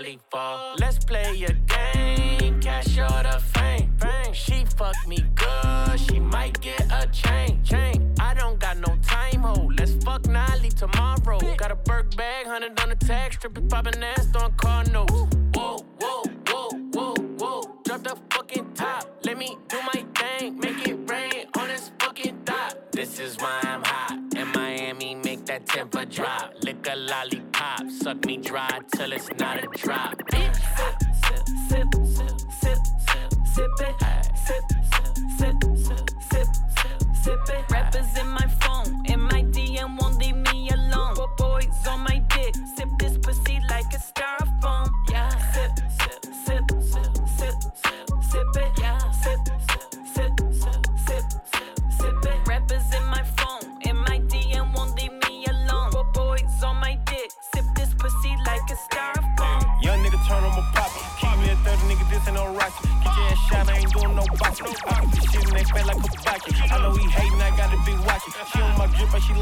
Charlie.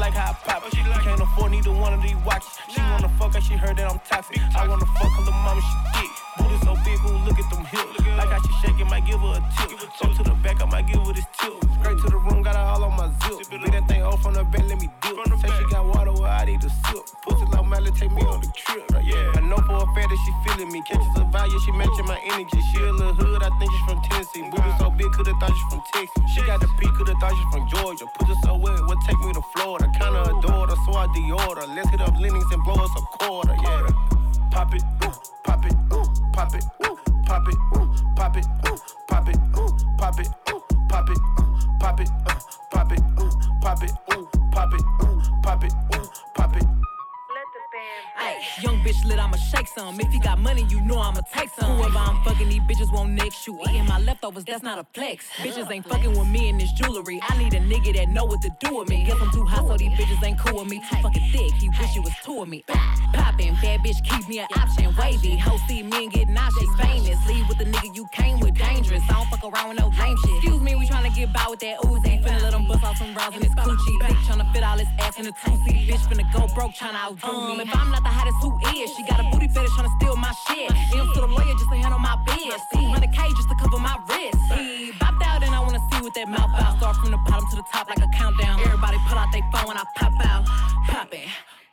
Like how I pop. it. He can't afford neither one of these watches. She wanna fuck her, she heard that I'm toxic. I wanna fuck her, little mama, she thick. Booty so big, ooh, look at them hips. Like how she shaking, might give her a tip. Up to the back, I might give her this tip. Straight to the room, got her all on my zip. Beat that thing off from the bed, let me dip. Say she got water, well, I need a sip. Pussy like Miley, take me on the trip. Yeah. I know for a fact that she feeling me. Catches a vibe, yeah, she matching my energy. She a little hood, I think she's from Tennessee. Could've thought she's from Texas. She got the P, could've thought she's from Georgia. Pussy so wet, what take me to Florida? Kinda adore her, so I deorder. Let's hit up Lennox and blow us a quarter. Yeah. Pop it, ooh, pop it, ooh, pop it, ooh, pop it, ooh, pop it, ooh, pop it, ooh, pop it, ooh, pop it, ooh, pop it, uh, pop it, ooh, pop it, ooh, pop it, ooh, pop it, ooh, pop it. Ay, young bitch lit, I'ma shake some. If you got money, you know I'ma take some. Whoever I'm fucking, these bitches won't next you. Eating my leftovers, that's not a flex. Bitches ain't fucking with me in this jewelry. I need a nigga that know what to do with me. Guess I'm too hot, so these bitches ain't cool with me. Too fucking thick, he wish you was two of me. Poppin', bad bitch keep me an option. Wavy, hoe see me and get nauseous. Famous, leave with the nigga you came with. Dangerous, I don't fuck around with no lame shit. Excuse me, we tryna get by with that Uzi. Finna let him bust off some rounds in his coochie. Bitch tryna fit all his ass in a two-seat. Bitch finna go broke tryna outdo um, me. If I'm not the hottest, who is? She got a booty fetish tryna steal my shit. M's to the lawyer just to handle my biz. 200k just to cover my wrist. He bopped out and I wanna see what that mouth out. Start from the bottom to the top like a countdown. Everybody pull out their phone when I pop out. Pop it.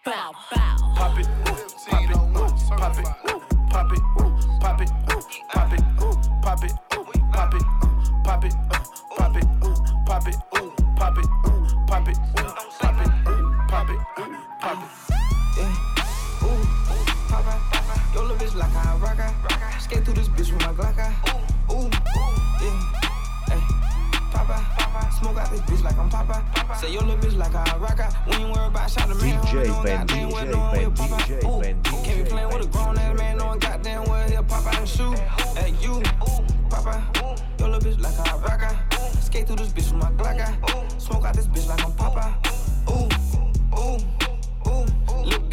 Bow, bow. Pop it, ooh, pop it, ooh, pop it, ooh, pop it, ooh, pop it, ooh, pop it, ooh, pop it, ooh, pop it, ooh, pop it, uh, pop it, ooh, pop it, ooh, pop it, ooh, pop it, ooh, pop it, ooh, pop it, ooh, pop it. Yeah. Skate through this bitch with my Glock. Ooh, ooh, yeah. Hey, Papa, Papa. smoke out this bitch like I'm Papa. Papa. Say yo little bitch like I rock her. We ain't worried about shot the man. DJ homie, Ben, goddamn well DJ knowing Ben, Papa. DJ Ooh, Ben, can't be playing with a grown ass man knowing goddamn well he'll pop out and shoot. Hey you, Papa, yo little bitch like I rock her. Skate through this bitch with my Glock. Smoke out this bitch like I'm Papa. Ooh, ooh. Ooh,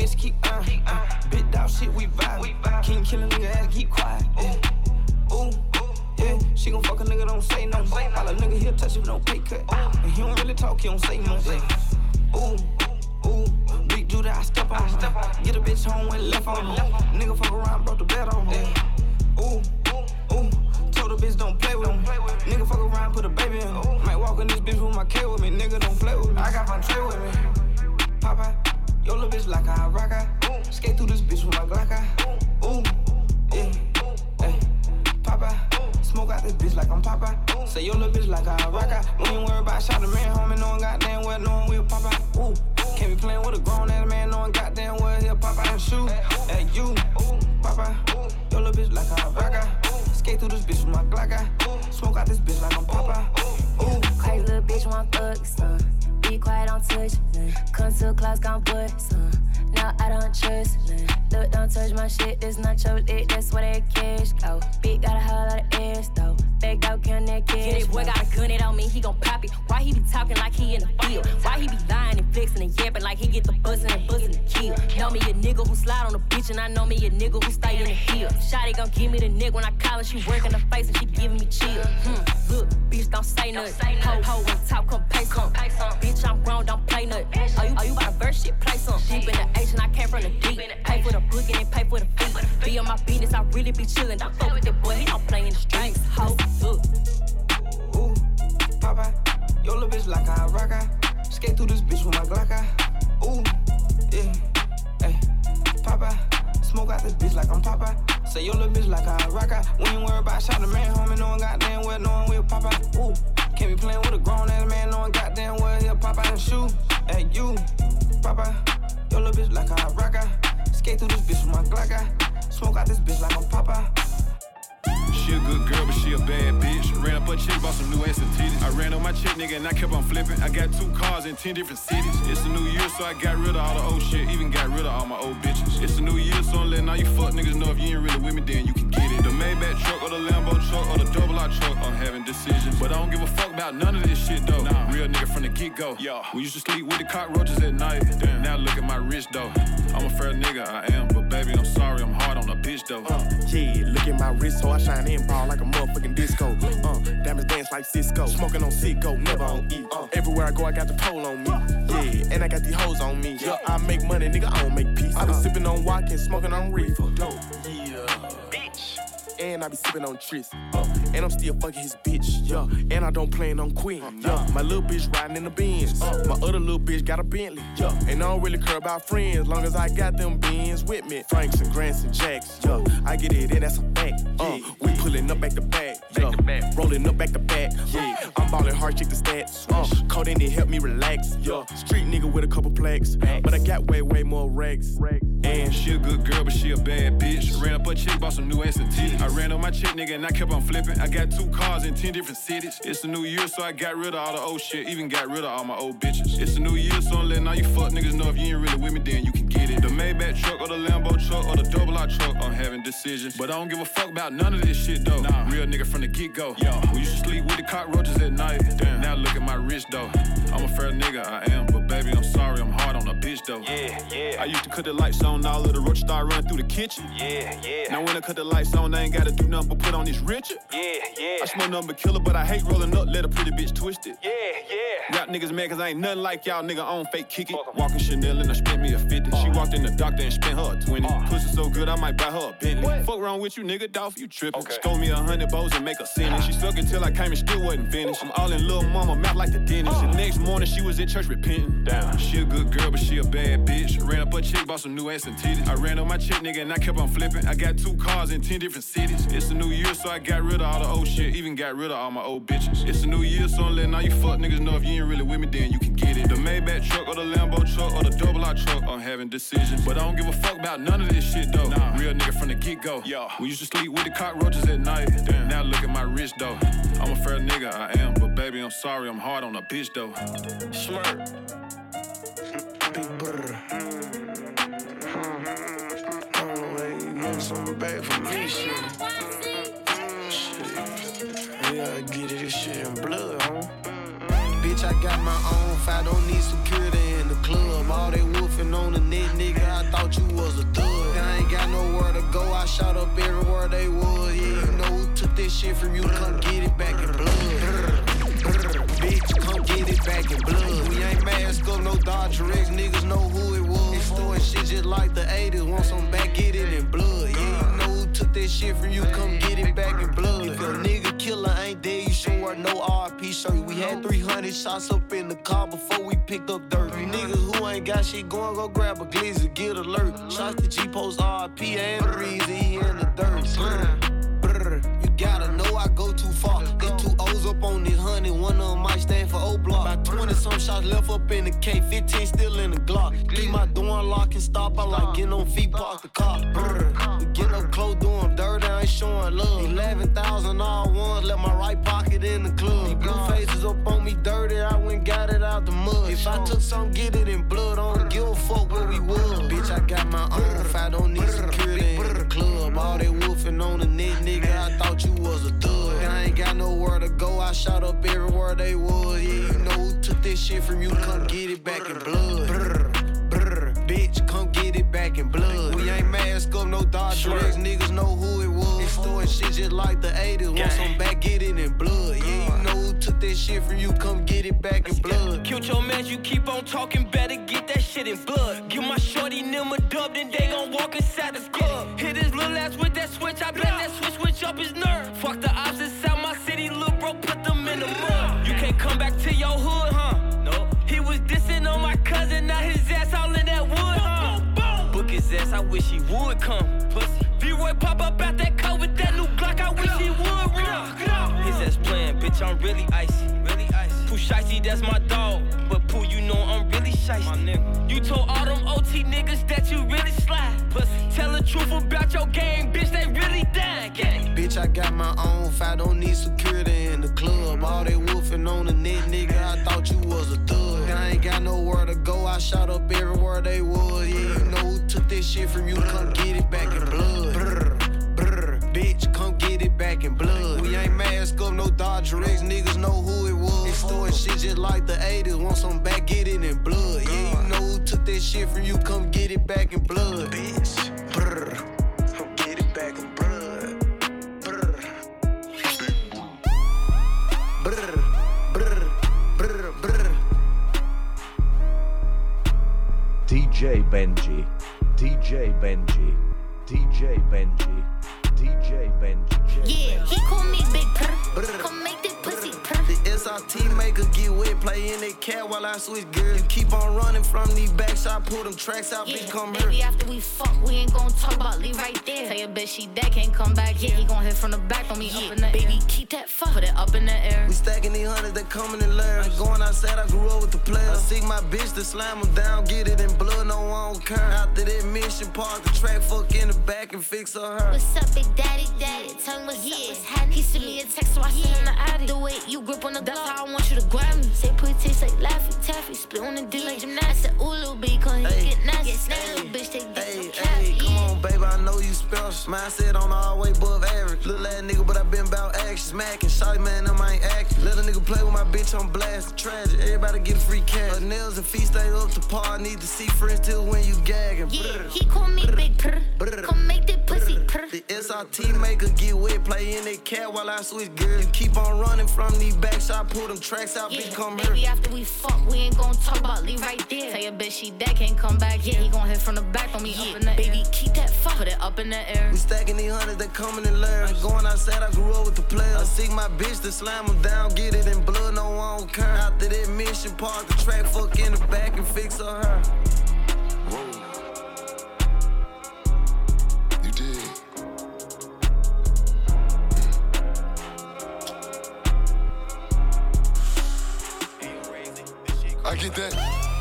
bitch keep uh, uh bit dog shit we vibe. King killing nigga ass keep quiet. Yeah. Ooh, yeah, she gon' fuck a nigga don't say no. All a nigga here touch it don't pay cut. And he don't really talk, he don't say. Yeah. Ooh, ooh, big dude that I step on. Get a bitch home when left on him. Nigga fuck around, brought the bed on him. Ooh, ooh, told the bitch don't play with him. Nigga fuck around, put a baby in him. Might walk in this bitch with my K with me. Nigga don't play with me. I got my tray with me. Papa. Yo, little bitch like I rock her. Skate through this bitch with my Glock. Ooh, yeah, hey, Papa. Smoke out this bitch like I'm Papa. Say yo, little bitch like I rock her. We ain't worried about shot the man, homie. Knowing goddamn well, knowing we'll Papa. Ooh, can't be playing with a grown ass man, knowing goddamn well he'll pop out and shoot. Hey, you, Papa. Yo, little bitch like I rock her. Skate through this bitch with my Glock. Smoke out this bitch like I'm Papa. Ooh, Crazy little bitch want thug, son. Quiet, don't touch none. Come to the class, gon' put some. Now I don't trust none. Look, don't touch my shit. This not your lit, that's where that cash go. Big got a whole lot of ass though. Back out, count that cash. Get it, boy got a gun it on me, he gon' pop it. Why he be talking like he in the field? Why he be lying and flexing and yapping like he get the buzzing and buzzing to kill? Know me a nigga who slide on the bitch, and I know me a nigga who stay in the hill. Shotty gon' give me the nigga when I call her, she working the face and she giving me chill. Hmm, look, bitch, don't say nothing. Ho, ho, when talk, come pay some. Bitch, I'm grown, don't play nothing. Are you, are you about to verse shit? Play some. Deep in the H and I came from the deep. Pay for the book and pay for the feet. Be on my business, I really be chillin'. Don't fuck with that boy, he don't play in the streets. Ho, look. Ooh, Papa, yo little bitch like a rocker. Skate through this bitch with my Glocka. Ooh, yeah, hey, Papa, smoke out this bitch like I'm Papa. Say yo little bitch like a rocker. We ain't worry about shot the man, homie. No one goddamn well, no one will Papa. Ooh, can't be playing with a grown ass man, no one goddamn well he'll pop out and shoot. Hey you, Papa, yo little bitch like a rocker. Skate through this bitch with my Glocka. Smoke out this bitch like I'm Papa. A good girl, but she a bad bitch. Ran up a chick, bought some new ass and titties. I ran on my chick, nigga, and I kept on flipping. I got two cars in 10 different cities. It's a new year, so I got rid of all the old shit. Even got rid of all my old bitches. It's a new year, so I'm letting all you fuck niggas know if you ain't really with me, then you can get it. The Maybach truck or the Lambo truck or the double R truck, I'm having decisions. But I don't give a fuck about none of this shit, though. Nah. Real nigga from the get go. Yeah. We used to sleep with the cockroaches at night. Damn. Now look at my wrist, though. I'm a fair nigga, I am. But baby, I'm sorry, I'm hard on a bitch, though. Uh, yeah, look at my wrist, so I shine in ball like a motherfucking disco. Uh, diamonds dance like Cisco. Smoking on Cisco, never on E. Uh, everywhere I go, I got the pole on me. Yeah, and I got these hoes on me. Yeah, I make money, nigga, I don't make peace. I be sipping on Watkins, smoking on reefer. Dope. Yeah. And I be sipping on Tris. Uh, and I'm still fucking his bitch. Yeah, and I don't plan on quitting. Yeah, my little bitch riding in the Benz. Uh, my other little bitch got a Bentley. Yeah, and I don't really care about friends, long as I got them beans with me. Franks and Grants and Jacks. Yeah, I get it, and that's a fact. Uh, we pulling up back to back. Yeah, rolling up back to back. Yeah, I'm ballin' hard, check the stats. Uh, caught in it, help me relax. Yeah, street nigga with a couple plaques, but I got way way more racks. And she a good girl, but she a bad bitch. Ran up a chick, bought some new ass and titties. I ran on my chick, nigga, and I kept on flipping. I got two cars in 10 different cities. It's a new year, so I got rid of all the old shit. Even got rid of all my old bitches. It's a new year, so I'm letting all you fuck niggas know if you ain't really with me, then you can get it. The Maybach truck or the Lambo truck or the double R truck, I'm having decisions. But I don't give a fuck about none of this shit, though. Nah. Real nigga from the get go. Yo, we used to sleep with the cockroaches at night. Damn. Now look at my wrist, though. I'm a fair nigga, I am. But baby, I'm sorry, I'm hard on a bitch, though. Yeah, yeah. I used to cut the lights on, all of the roaches start running through the kitchen. Yeah, yeah. Now when I cut the lights on, I ain't gotta do nothing but put on this Richard. Yeah, yeah. I smoke nothing but killer, but I hate rolling up, let a pretty bitch twist it. Yeah, yeah. Rap niggas mad cause I ain't nothing like y'all, nigga, I don't fake kick it. Walking Chanel and I spent me a 50. She uh. walked in the doctor and spent her a 20. Uh. Pussy so good, I might buy her a Bentley. Fuck wrong with you, nigga, Dolph, you trippin'. Okay. Scold me a hundred bows and make a sentence. She suck until I came and still wasn't finished. I'm all in little mama, mouth like the dentist. Uh. The next morning, she was at church repenting. Damn. She a good girl, but she a bad bitch. Ran up a chick, bought some new ass and titties. I ran on my chick, nigga, and I kept on flipping. I got two cars in 10 different cities. It's a new year, so I got rid of all the old shit. Even got rid of all my old bitches. It's a new year, so I'm letting all you fuck niggas know if you ain't really with me, then you can get it. The Maybach truck or the Lambo truck or the double R truck, I'm having decisions. But I don't give a fuck about none of this shit, though. Nah. Real nigga from the get go. Yo. We used to sleep with the cockroaches at night. Damn. Now look at my wrist, though. I'm a fair nigga, I am. But baby, I'm sorry, I'm hard on a bitch, though. Smirk. Big brr. Mm-hmm. Something bad for me, shit. Shit. We gotta get it, this shit in blood, huh? Bitch, I got my own fight, don't need security in the club. All they wolfing on the net, nigga, I thought you was a thug. I ain't got nowhere to go, I shot up everywhere they was. Yeah, you know who took this shit from you, come get it back in blood. Bitch, come get it back in blood. We ain't masked up, no Dodger X, niggas know who it was. It's doing shit just like the 80s, want some back, get it in blood. Yeah, you know who took that shit from you, come get it back in blood. If your nigga killer ain't dead, you should wear no RP shirt. We had 300 shots up in the car before we picked up dirt. You niggas who ain't got shit going, go grab a glizzy, get alert. Shots to G-Post RP and the reason he in the dirt. Brr, brr, you gotta know I go too far. Up on this honey, one of them might stand for O block. About 20 some shots left up in the K, 15 still in the Glock. Keep my door unlocked and stop, I like getting on feet, park the car. Brr, we get up close, do 'em dirty, I ain't showing love. 11,000 all ones, left my right pocket in the club. These blue faces up on me dirty, I went got it out the mud. If I took some, get it in blood, I don't give a fuck where we was. Bitch, I got my own I don't need security in the club. All they wolfing on the net, nigga, I thought you was a thug. Shot up everywhere they was. Yeah, you know who took this shit from you. Come get it back in blood. Brr, brr, bitch, come get it back in blood. We ain't mask up, no dodge sure. Niggas know who it was. It's doing shit just like the 80s. Once I'm back, get it in blood. Yeah, you know who took that shit from you. Come get it back in blood. Killed your man, you keep on talking. Better get that shit in blood. Give my shorty them a dub, then they gon' walk inside this club. Hit his little ass with that switch. I bet that switch switch up his nerve. Fuck the opposite I wish he would come. Pussy. V-Roy pop up out that car with that new Glock, I wish he would run. His ass playing, bitch, I'm really icy. Really icy. Pooh Shiesty, that's my dog. But Pooh, you know I'm really shicey. You told all them OT niggas that you really slide. Pussy. Tell the truth about your game, bitch, they really dying. Gang. Bitch, I got my own fight, don't need security in the club. All they wolfing on the net, nigga, I thought you was a thug. I ain't got nowhere to go, I shot up everywhere they was. Yeah, this shit from you, come get it back in blood. Bitch, come get it back in blood. We ain't mask up, no Dodger X, niggas know who it was. Extorting shit just like the 80s, want some back, get it in blood. Yeah, you know who took that shit from you, come get it back in blood. Bitch, brr, come get it back in blood. Brr. Brr, brr, brr, brr. DJ Benji, DJ Benji, DJ Benji, DJ Benji. Yeah, he call me Big Purr. Come make this pussy purr. The SRT maker get wet, play in that cat while I switch gears. You keep on running from these backs, I pull them tracks out, bitch, come here. Baby, after we fuck, we ain't gon' talk about leave right there. Tell your bitch she dead, can't come back. Yeah, he gon' hit from the back on me up in the Baby, keep that fuck, put it up in the air. We stacking these hundreds, they coming in layers. Going outside, I grew up with the players. I seek my bitch to slam them down, get it in blood, no one don't care. After that mission, park the track, fuck in the back and fix her hair. What's up, big daddy, daddy? Tell me what's up, what's happening. He sent me a text, so I sent him the addy. The way you grip on the that's how I want you to grab me. Say put taste like Laffy Taffy, split on the D like gymnastics. I said, ooh, little B, cause he get nasty. Get nasty, little bitch, they get some Hey, come on, baby, I know you special. Mindset on all way above average. Little ass nigga, but I been about action. Smacking, shawty man, them ain't acting. Let a nigga play with my bitch on blast. Tragic, everybody get free cash. Her nails and feet stay up to par. Need to see friends till when you gagging. Yeah, he call me Big Purr. Come make that pussy purr. The SRT maker get wet, play in that cat while I switch gears. You keep on running from these backs, I pull them tracks out, bitch, come here. Baby, after we fuck, we ain't gon' talk about leave right there. Tell your bitch she dead, can't come back. Yeah, he gon' hit from the back on me up in the Baby, keep that fuck, put it up in the air. We stacking these hundreds, they coming in layers. Going outside, I grew up with the players. I seek my bitch to slam them down, get it in blood, no one don't care. After that mission, park the track, fuck in the back and fix her get that,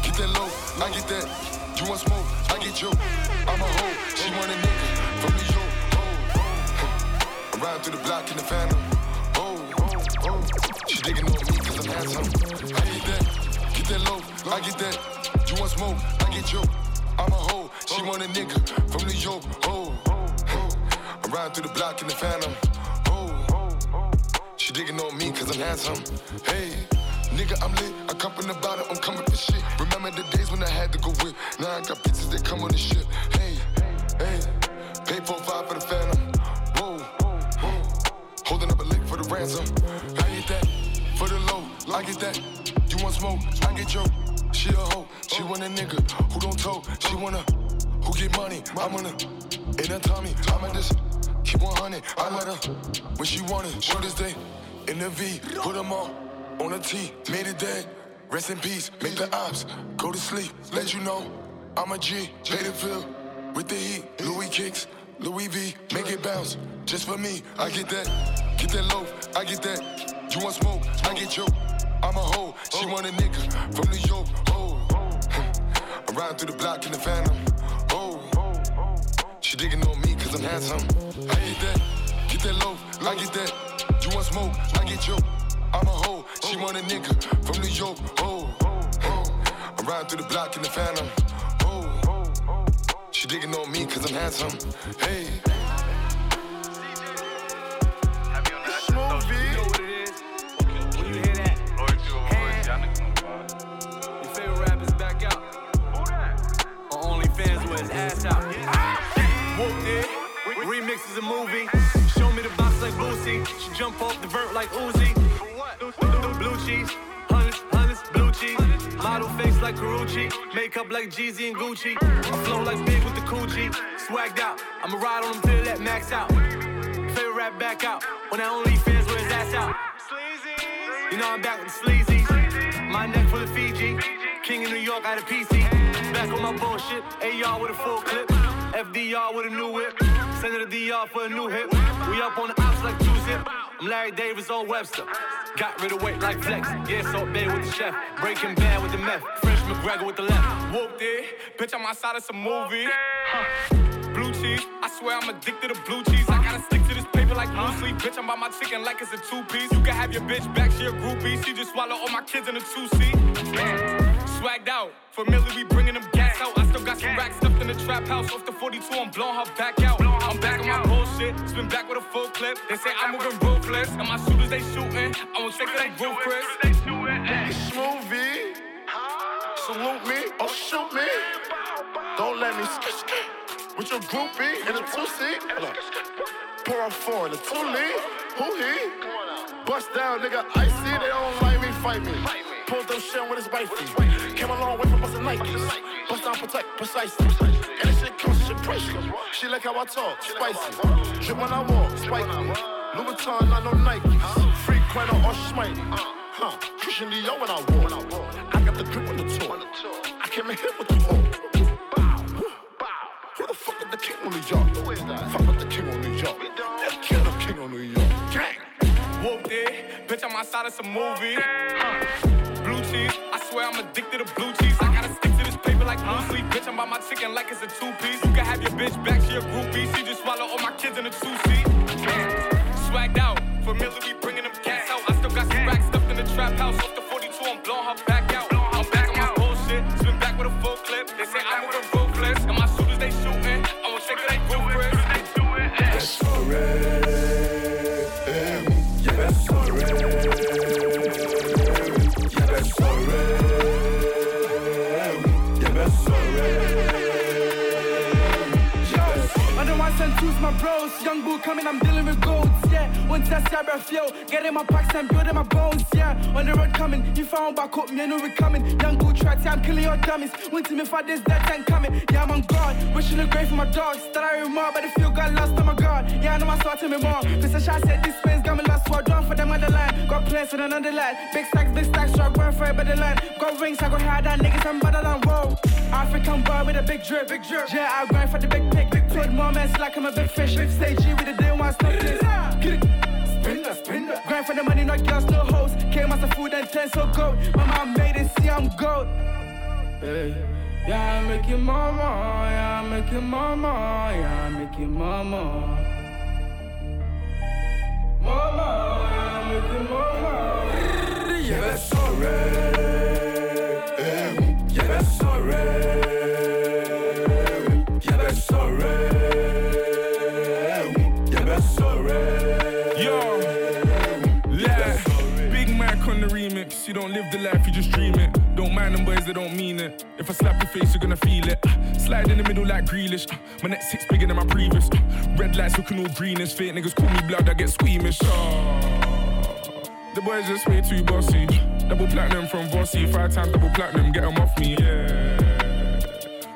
get that low, I get that. You want smoke, I get you. I'm a hoe, she want a nigga from New York. Oh, I'm riding through the block in the phantom. Oh, oh, oh. She digging on me cause I'm handsome. I get that, get that low, I get that. You want smoke, I get you. I'm a hoe, she want a nigga from New York. Oh, oh. I'm riding through the block in the phantom. Oh, oh, oh. she digging on me cause I'm handsome. Hey, nigga, I'm lit. I come from the bottom, I'm coming for shit. Remember the days when I had to go whip. Now I got bitches that come on the ship. Hey, hey, pay four five for the phantom. Whoa, whoa, holding up a lick for the ransom. I get that for the low. I get that. You want smoke? I get yo. She a hoe. She want a nigga who don't toe. She wanna who get money. I'm gonna in her tummy. I'm at this. Keep 100. I let her when she want it. This day in the V. Put them all on a T. Made it dead. Rest in peace. Make the ops go to sleep. Let you know I'm a G. Pay the bill with the heat. Louis kicks. Louis V. Make it bounce just for me. I get that. Get that loaf, I get that. You want smoke? I get you. I'm a hoe. She want a nigga from New York. Oh, I'm riding through the block in the phantom. Oh, she digging on me cause I'm handsome. I get that, get that loaf, I get that. You want smoke? I get you. I'm a hoe. She want a nigga from New York. Oh, oh, I'm riding through the block in the phantom. Oh, she digging on me cause I'm handsome. Hey. You know what it is? When you hear that, oh, your favorite rapper's back out. Who that? On OnlyFans with his ass out. Ah! Whoop did. Remix is a movie. Show me the box like Boosie. She jump off the vert like Uzi. Cheese, hundreds, hundreds, blue cheese. Model face like Karuchi, makeup like Jeezy and Gucci. I flow like big with the coochie, swagged out. I'ma ride on them till that max out. Favorite rap back out, when I only fans wear his ass out. You know I'm back with the sleazy. My neck full of Fiji. King of New York out of PC. Back on my bullshit. AR with a full clip. FDR with a new whip. Send it to DR for a new hit. We up on the ops like two zip. I'm Larry Davis on Webster. Got rid of weight like flex. Yeah, Salt Bae with the chef. Breaking bad with the meth. Fresh McGregor with the left. Whooped it. Bitch, I'm outside of some movie. Huh. Blue cheese. I swear I'm addicted to blue cheese. I gotta stick to this paper like blue sleep. Bitch, I'm by my chicken like it's a two piece. You can have your bitch back, she a groupie. She just swallow all my kids in a two seat. Swagged out. Familiar, we bringing them out. I still got some racks stuffed in the trap house. Off the 42, I'm blowing her back out. I'm back on my bullshit. Spin back with a full clip. They say I'm moving ruthless. And my shooters, they shooting. I won't take it, they roof, Chris. Smoothie. Salute me or shoot me. Don't let me skip. With your groupie in a two seat. Pour a four in a two lead. Who he? Bust down, nigga. Icy. They don't like me, fight me. Pulled them shit with his wifey. Came a long way from busting Nikes. Bust down, protect, precisely. And this shit comes, shit priceless. She like how I talk, spicy. Drip when I walk, spiky. Louboutin, not no Nikes. Free credit or smite. Huh, Christian Dior when I walk. I got the grip on the tour. I came in here with the all. Who the fuck is the king on New York? Fuck with the king on New York. Yeah, kill the king on New York. Gang. Whooped it. Bitch, I'm outside of some movie. Huh. Cheese. I swear I'm addicted to blue cheese. I gotta stick to this paper like blue sleep. Bitch, I'm by my chicken like it's a two piece. You can have your bitch back, she a groupie. She just swallow all my kids in a two seat. Swagged out. Familiar, Young coming, I'm dealing with goats, One test, yeah, breath, yo. Getting my packs and building my bones, yeah. On the road coming, you found back up, me, know we coming. Young tracks, yeah, I'm killing your dummies. Went to me for this, that tank coming. Yeah, I'm on guard. Wishing the grave for my dogs. That I remember, but the feel got lost on my guard. Yeah, I know my sword to me more. Mr. Shot said this space got me lost, I drawn for them on the line. Got plans for another line. Big stacks, big stacks, so I run for it by the line. Got rings, I go hard that niggas, I'm better than roll. African boy with a big drip, big drip. Yeah, I grind for the big pick, big pick. Mess like I'm a big fish. Big stage G with the day one stop this. Spin that. Grind for the money, not girls, no hoes. Came as a food and ten so gold. My mom made it, see I'm gold. Hey. Yeah, I make your mama, yeah, I make your mama, yeah, I make your mama. Mama, yeah, I make your mama. Yeah, that's sorry. Them they don't mean it. If I slap your face, you're gonna feel it. Ah, Slide in the middle like Grealish. Ah, My next six bigger than my previous. Ah, Red lights looking all greenish. Fake niggas call me blood, I get squeamish. Ah, The boys just way too bossy. Double platinum from Vossi. Five times double platinum, get 'em off me. Yeah.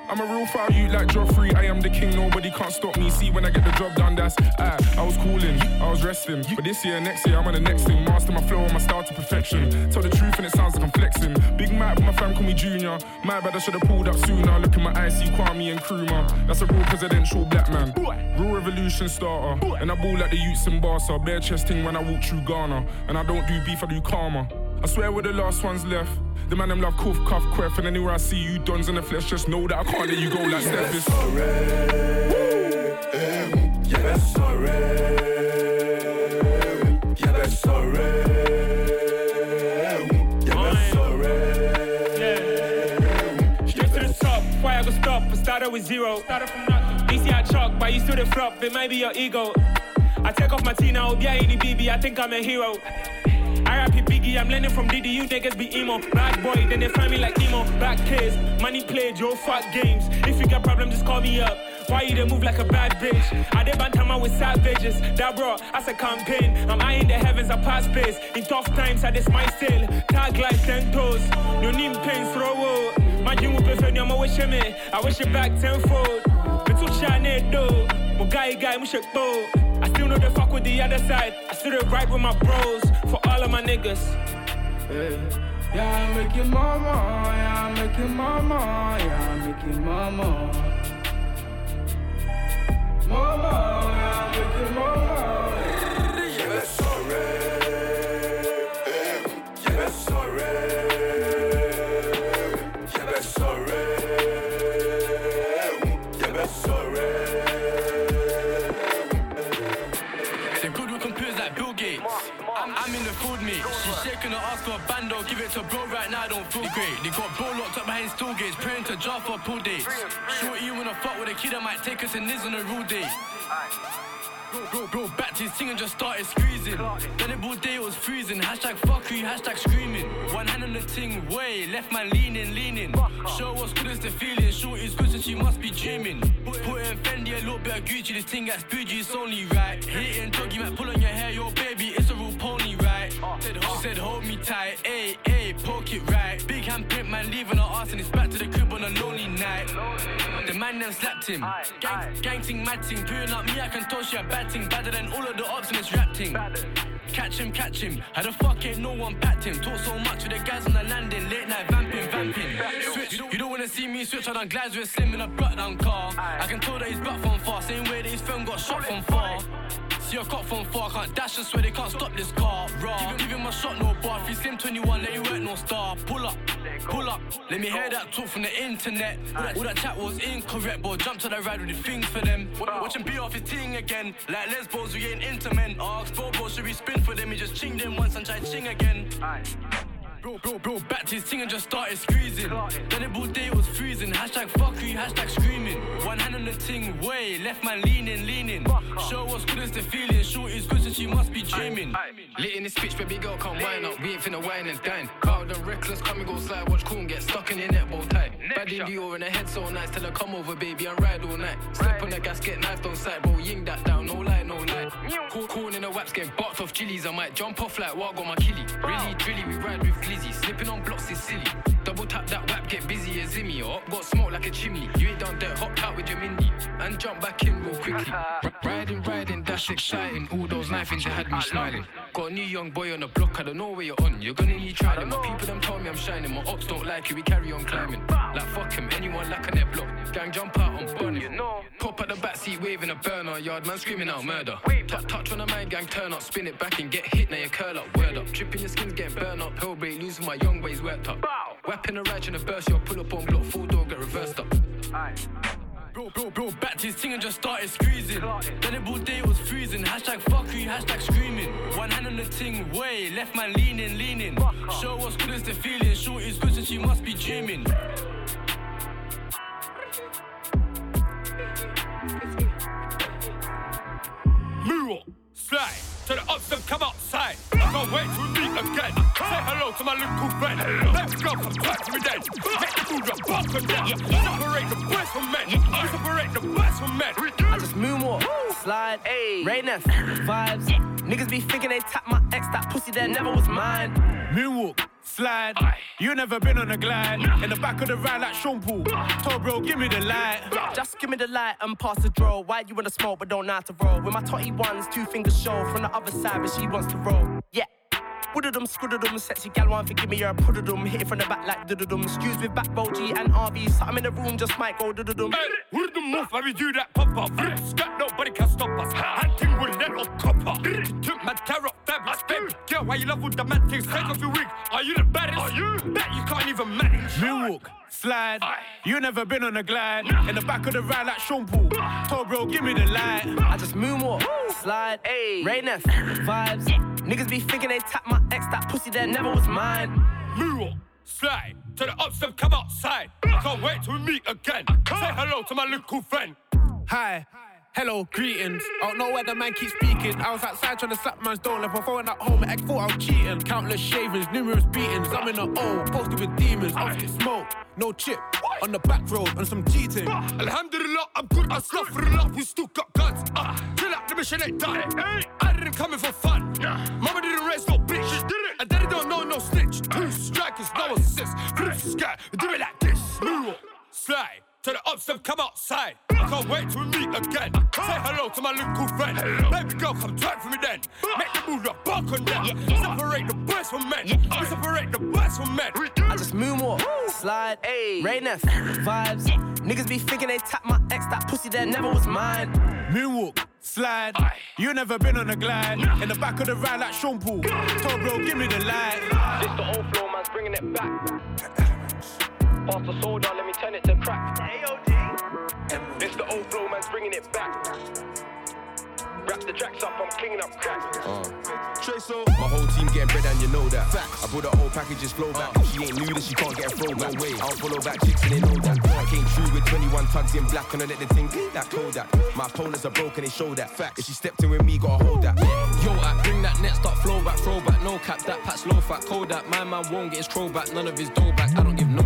I'm a real foul you like Joffrey. I am the king, nobody can't stop me. See when I get the job done, that's ah. I was cooling, I was resting. But this year, next year, I'm on the next thing. Master my flow and my style to perfection. Tell the truth and it sounds like I'm flexing. Big Mac, my fam call me Junior. My bad, I should have pulled up sooner. Look at my eyes, see Kwame and Nkrumah. That's a real presidential black man. Real revolution starter. And I ball like the youths in Barca. Bare chest thing when I walk through Ghana. And I don't do beef, I do karma. I swear we're the last ones left. The man them love cuff, cuff, queff, and anywhere I see you dons in the flesh, just know that I can't let you go like Steph is. Um, yeah, that's sorry. Um, yeah, that's sorry. Um, yeah, that's sorry. Straight to the top, why I go stop? I started with zero. Started from nothing. DC I chalk, but you still the flop. It might be your ego. I take off my T now, yeah, any BB. I think I'm a hero. It Biggie, I'm learning from Diddy, you niggas be emo. Bad boy, then they find me like emo. Back case, money played, yo, fuck games. If you got problems, just call me up. Why you dey move like a bad bitch? I did bantama with savages. That bro, as a campaign. I'm eyeing the heavens, I pass space. In tough times, I just my still. Tag like ten toes. No need pain, throw. My dream will prefer me, I'm a wish me. I wish it back tenfold. But took shine though. My guy, guy, mushak though. I still know the fuck with the other side. I still right with my bros. For all of my niggas. Hey. Yeah, make your mama, yeah, I make your mama, yeah, I make your mama. Mama, yeah, I make your mama. The good we computers like Bill Gates. I'm, I'm in the food mate. She's shaking her ass for a bando. Give it to bro right now. I don't feel great. They got bro locked up behind stool gates, praying to Jah for a pool dates. Short you wanna fuck with a kid that might take us in this on a real day. Bro, bro, back to his thing and just started squeezing. Then it all day was freezing. Hashtag fuck you, hashtag screaming. One hand on the ting, way, left man leaning, leaning. Show what's good as the feeling. Shorty's good, so she must be dreaming. Put in Fendi, a little bit of Gucci. This thing gets bougie, it's only right. Hitting doggy, might pull on your hair, yo baby, it's a real pony, right? She said, hold me tight, ayy, ayy, poke it right. Big hand print, man, leaving her ass and it's back to the crib on a lonely man then slapped him. Gang, gang ting, mad ting, pooing up me, I can tell she a bad ting. Badder than all of the ops in this rap ting. Catch him, catch him. How the fuck ain't no one packed him? Talk so much with the guys on the landing, late night vamping, vamping. Switch, you don't wanna see me switch, I done glides with slim in a brought down car. I can tell that he's back from far, same way that his friend got shot from far. See a cop from far, can't dash, I swear they can't stop this car. Raw. Give him, a shot, no bar. If he's slim 21, let you work, no star. Pull up, pull up. Let me hear that talk from the internet. All that, all that chat was incorrect, but jump to the ride with the things for them. Watch him be off his ting again. Like lesbos, we ain't into men. Ask Bobo, should we spin for them? He just ching them once and try ching again. Bro, bro, bro, back to his thing and just started squeezing. Then it all day was freezing. Hashtag fuck you, hashtag screaming. One hand on the ting, way, left man leaning, leaning. Show what's good as the feeling. Shorty's good, so she must be dreaming. Lit in this bitch, baby girl, come wine up. We ain't finna wine and dine. Proud and reckless, come and go slide. Watch Coon get stuck in your net bow tie. Bad in Dior in the head so nice. Tell her come over, baby, and ride all night. Step on the gas, get knifed on sight. Bro, ying that down, no lie, no lie. Corn in the waps, getting barked off chilies. I might jump off like Wago, my killie. Really, drilly, we ride with glizzy. Slipping on blocks is silly. Double tap that wap, get busy as Zimmy. Or up, got smoke like a chimney. You ain't done dirt, hopped out with your Mindy. And jump back in real quickly. Riding, riding, that's exciting. All those knifings that had me smiling. Got a new young boy on the block, I don't know where you're on. You're gonna need trying. My people them told me I'm shining. My ops don't like you, we carry on climbing. Like fuck him, anyone like on their block. Gang jump out on burner. You know. Pop at the backseat waving a burner. Yard man screaming out murder. Touch, touch on a man gang, turn up, spin it back and get hit. Now you curl up, word up. Tripping your skin's getting burnt up. Hellbait losing my young ways worked up. Weapon a right in a burst, you'll pull up on block, full door, get reversed up. Bro, bro, bro, back to his thing and just started squeezing. Then it all day was freezing. Hashtag fuck you, hashtag screaming. One hand on the ting, way, left man leaning, leaning. Show what's good as the feeling. Shorty's good, so she must be dreaming. Move slide to the ups Say hello to my little friend. Let's go, come back to me then. Make the food drop, bump and then. Separate the boys from men. Separate the boys from men. I just moonwalk, slide, rain F, vibes. Niggas be thinking they tap my ex, that pussy that never was mine. Moonwalk, slide. You never been on a glide. In the back of the ride like Sean Paul. Told bro, give me the light. Just give me the light and pass the draw. Why you wanna smoke but don't know how to roll? With my totty ones, two fingers show from the other side, but she wants to roll. Yeah. Wooded them, scooded them, sexy gal one forgive me, you're a pudded them. Hit it from the back like duded them. Stews with back roll G and RV. Something in the room just might go duded them. Hey, would the move, how we do that pop up. Scat, nobody can stop us. Hunting with that old copper. Took my terror, fabulous baby. Girl, why you love with the mad things? Take off your wig. Are you the baddest? Are you? Bet you can't even manage. Moonwalk, slide. You never been on a glide. In the back of the ride like Sean Paul. Told bro, give me the light. I just moonwalk, slide, rain F, vibes. Niggas be thinking they tap my ex, that pussy that never was mine. Moonwalk, slide to the ups and come outside. I can't wait to meet again. Say hello to my little friend. Hi. Hello, greetings. I don't know where the man keeps speaking. I was outside trying to slap man's door, left my phone at home, I thought I was cheating. Countless shavings, numerous beatings. I'm in the O, posted with demons. Off get smoke, no chip. On the back road, on some cheating. Alhamdulillah. I'm good, astaghfirullah, we still got guns. Uh, chill out, the mission ain't done. I didn't come in for fun. Mama didn't raise no bitch. She did it. And daddy don't know no snitch. Two strikers, no assist. The sky, do it like this. Slide. To the ups, them come outside. I can't wait till we meet again. Say hello to my little friend. Baby girl, come twerk for me then. Ah. Make the move, the buck on them. Separate the boys from men. We separate the boys from men. I just moonwalk, slide, rain F, vibes. Niggas be thinking they tap my ex, that pussy that never was mine. Moonwalk, slide. You never been on a glide. In the back of the ride like Sean Paul. Told bro, give me the light. This the old flow, man's bringing it back. Pass the soda, let me turn it to crack. AOD. This the old flow, man's bringing it back. Wrap the tracks up, I'm cleaning up crack. Uh. My whole team getting bread and you know that. Facts. I brought the whole packages flow back. She ain't new, that she can't get a throwback. No way. I don't follow back chicks and they know that. I came true with 21 tugs in black and I let the thing get that cold Kodak. My opponents are broken, they show that. Fact. If she stepped in with me, gotta hold that. Yo, I bring that net, start flow back, throw back, no cap, that pat's low fat, Kodak. My man won't get his crow back, none of his dough back, I don't give no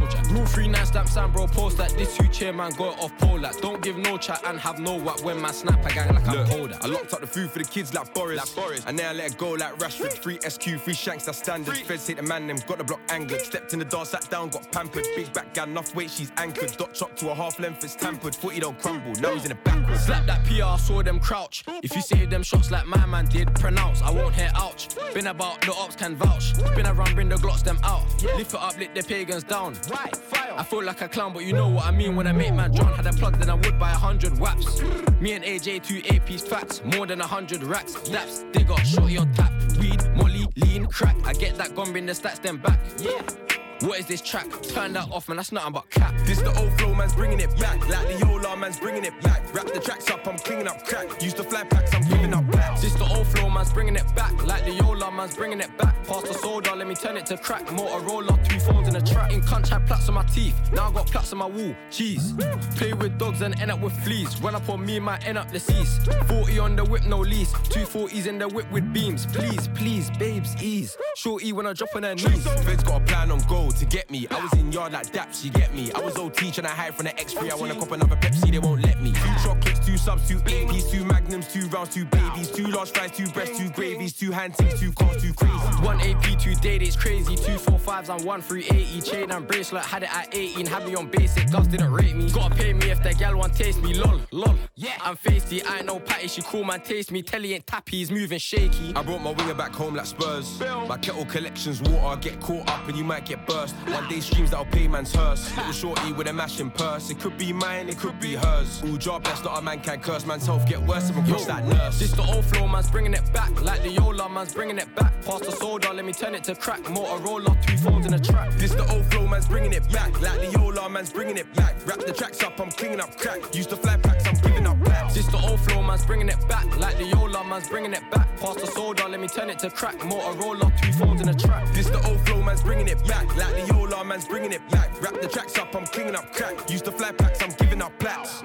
jack. Rule 3 9 stamp, Sam, bro, post that. This you chairman, go off pole that. Don't give no chat and have no whack when man snap a gang like I'm Look, cold I locked up the food for the kids like Boris. Like Boris. And now I let it go like Rashford. Free SQ, free shanks, that's standard. Feds hit the man, them got the block angered. Stepped in the door, sat down, got pampered. Big back gal, enough weight, she's anchored. Dot chop to a half length, it's tampered. Footy don't crumble, now he's in the backwards. Slap that PR, saw them crouch. If you say them shots like my man did, pronounce. I won't hear ouch. Been about the ops can vouch. Been around, bring the glocks them out. Lift it up, lit the pagans down. Right. I feel like a clown, but you know what I mean when I make man drown. Had a plug, then I would buy a hundred waps. Me and AJ, two APs facts. More than a hundred racks. Daps, they got shorty on tap. Weed, molly, lean, crack. I get that gun, bring the stats, then back. Yeah. What is this track? Turn that off, man. That's nothing but cap. This the old flow, man's bringing it back. Like the Yola, man's bringing it back. Wrap the tracks up, I'm cleaning up crack. Use the fly packs, I'm giving up blacks. This the old flow, man's bringing it back. Like the Yola, man's bringing it back. Pass the soda, let me turn it to crack. Motorola, two phones in a track. In cunt, had plaques on my teeth. Now I got plaques on my wall. Cheese. Play with dogs and end up with fleas. Run up on me, might end up deceased. 40 on the whip, no lease. Two 40s in the whip with beams. Please, please, babes, ease. Shorty when I drop on her knees. Feds got a plan on to get me. I was in yard like daps, you get me. I was OT trying to hide from the X3. I wanna cop another Pepsi, they won't let me. Chocolates, two subs, two APs, two magnums, two rounds, two babies, two large fries, two breasts, two gravies, two hand things, two cars, two crazy. One AP, two date, it's crazy. Two four fives and one three eighty. Chain and bracelet, had it at 18. Had me on basic, girls didn't rate me. Gotta pay me if that gal want taste me. Lol, lol. Yeah, I'm feisty, I ain't no patty. She cool man taste me. Telly ain't tappy, he's moving shaky. I brought my winger back home like Spurs. My kettle collection's water, get caught up and you might get burst. One day streams that'll pay man's hearse. Little shorty with a mashing purse. It could be mine, it could be hers. All job best, not a man can curse. Man's health get worse if I'm across that nurse. This the old flow, man's bringing it back. Like the Yola, man's bringing it back. Past the soda, let me turn it to crack. Motorola, two phones in a track. This the old flow, man's bringing it back. Like the Yola, man's bringing it back. Wrap the tracks up, I'm cleaning up crack. Use the fly packs, I'm giving up blacks. This the old flow, man's bringing it back. Like the Yola, man's bringing it back. Past the soda, let me turn it to crack. Motorola, two phones in a track. This the old flow, man's bringing it back. Like the Yola, man's bringing it back. Wrap the tracks up, I'm cleaning up crack. Use the fly packs, I'm giving up blacks.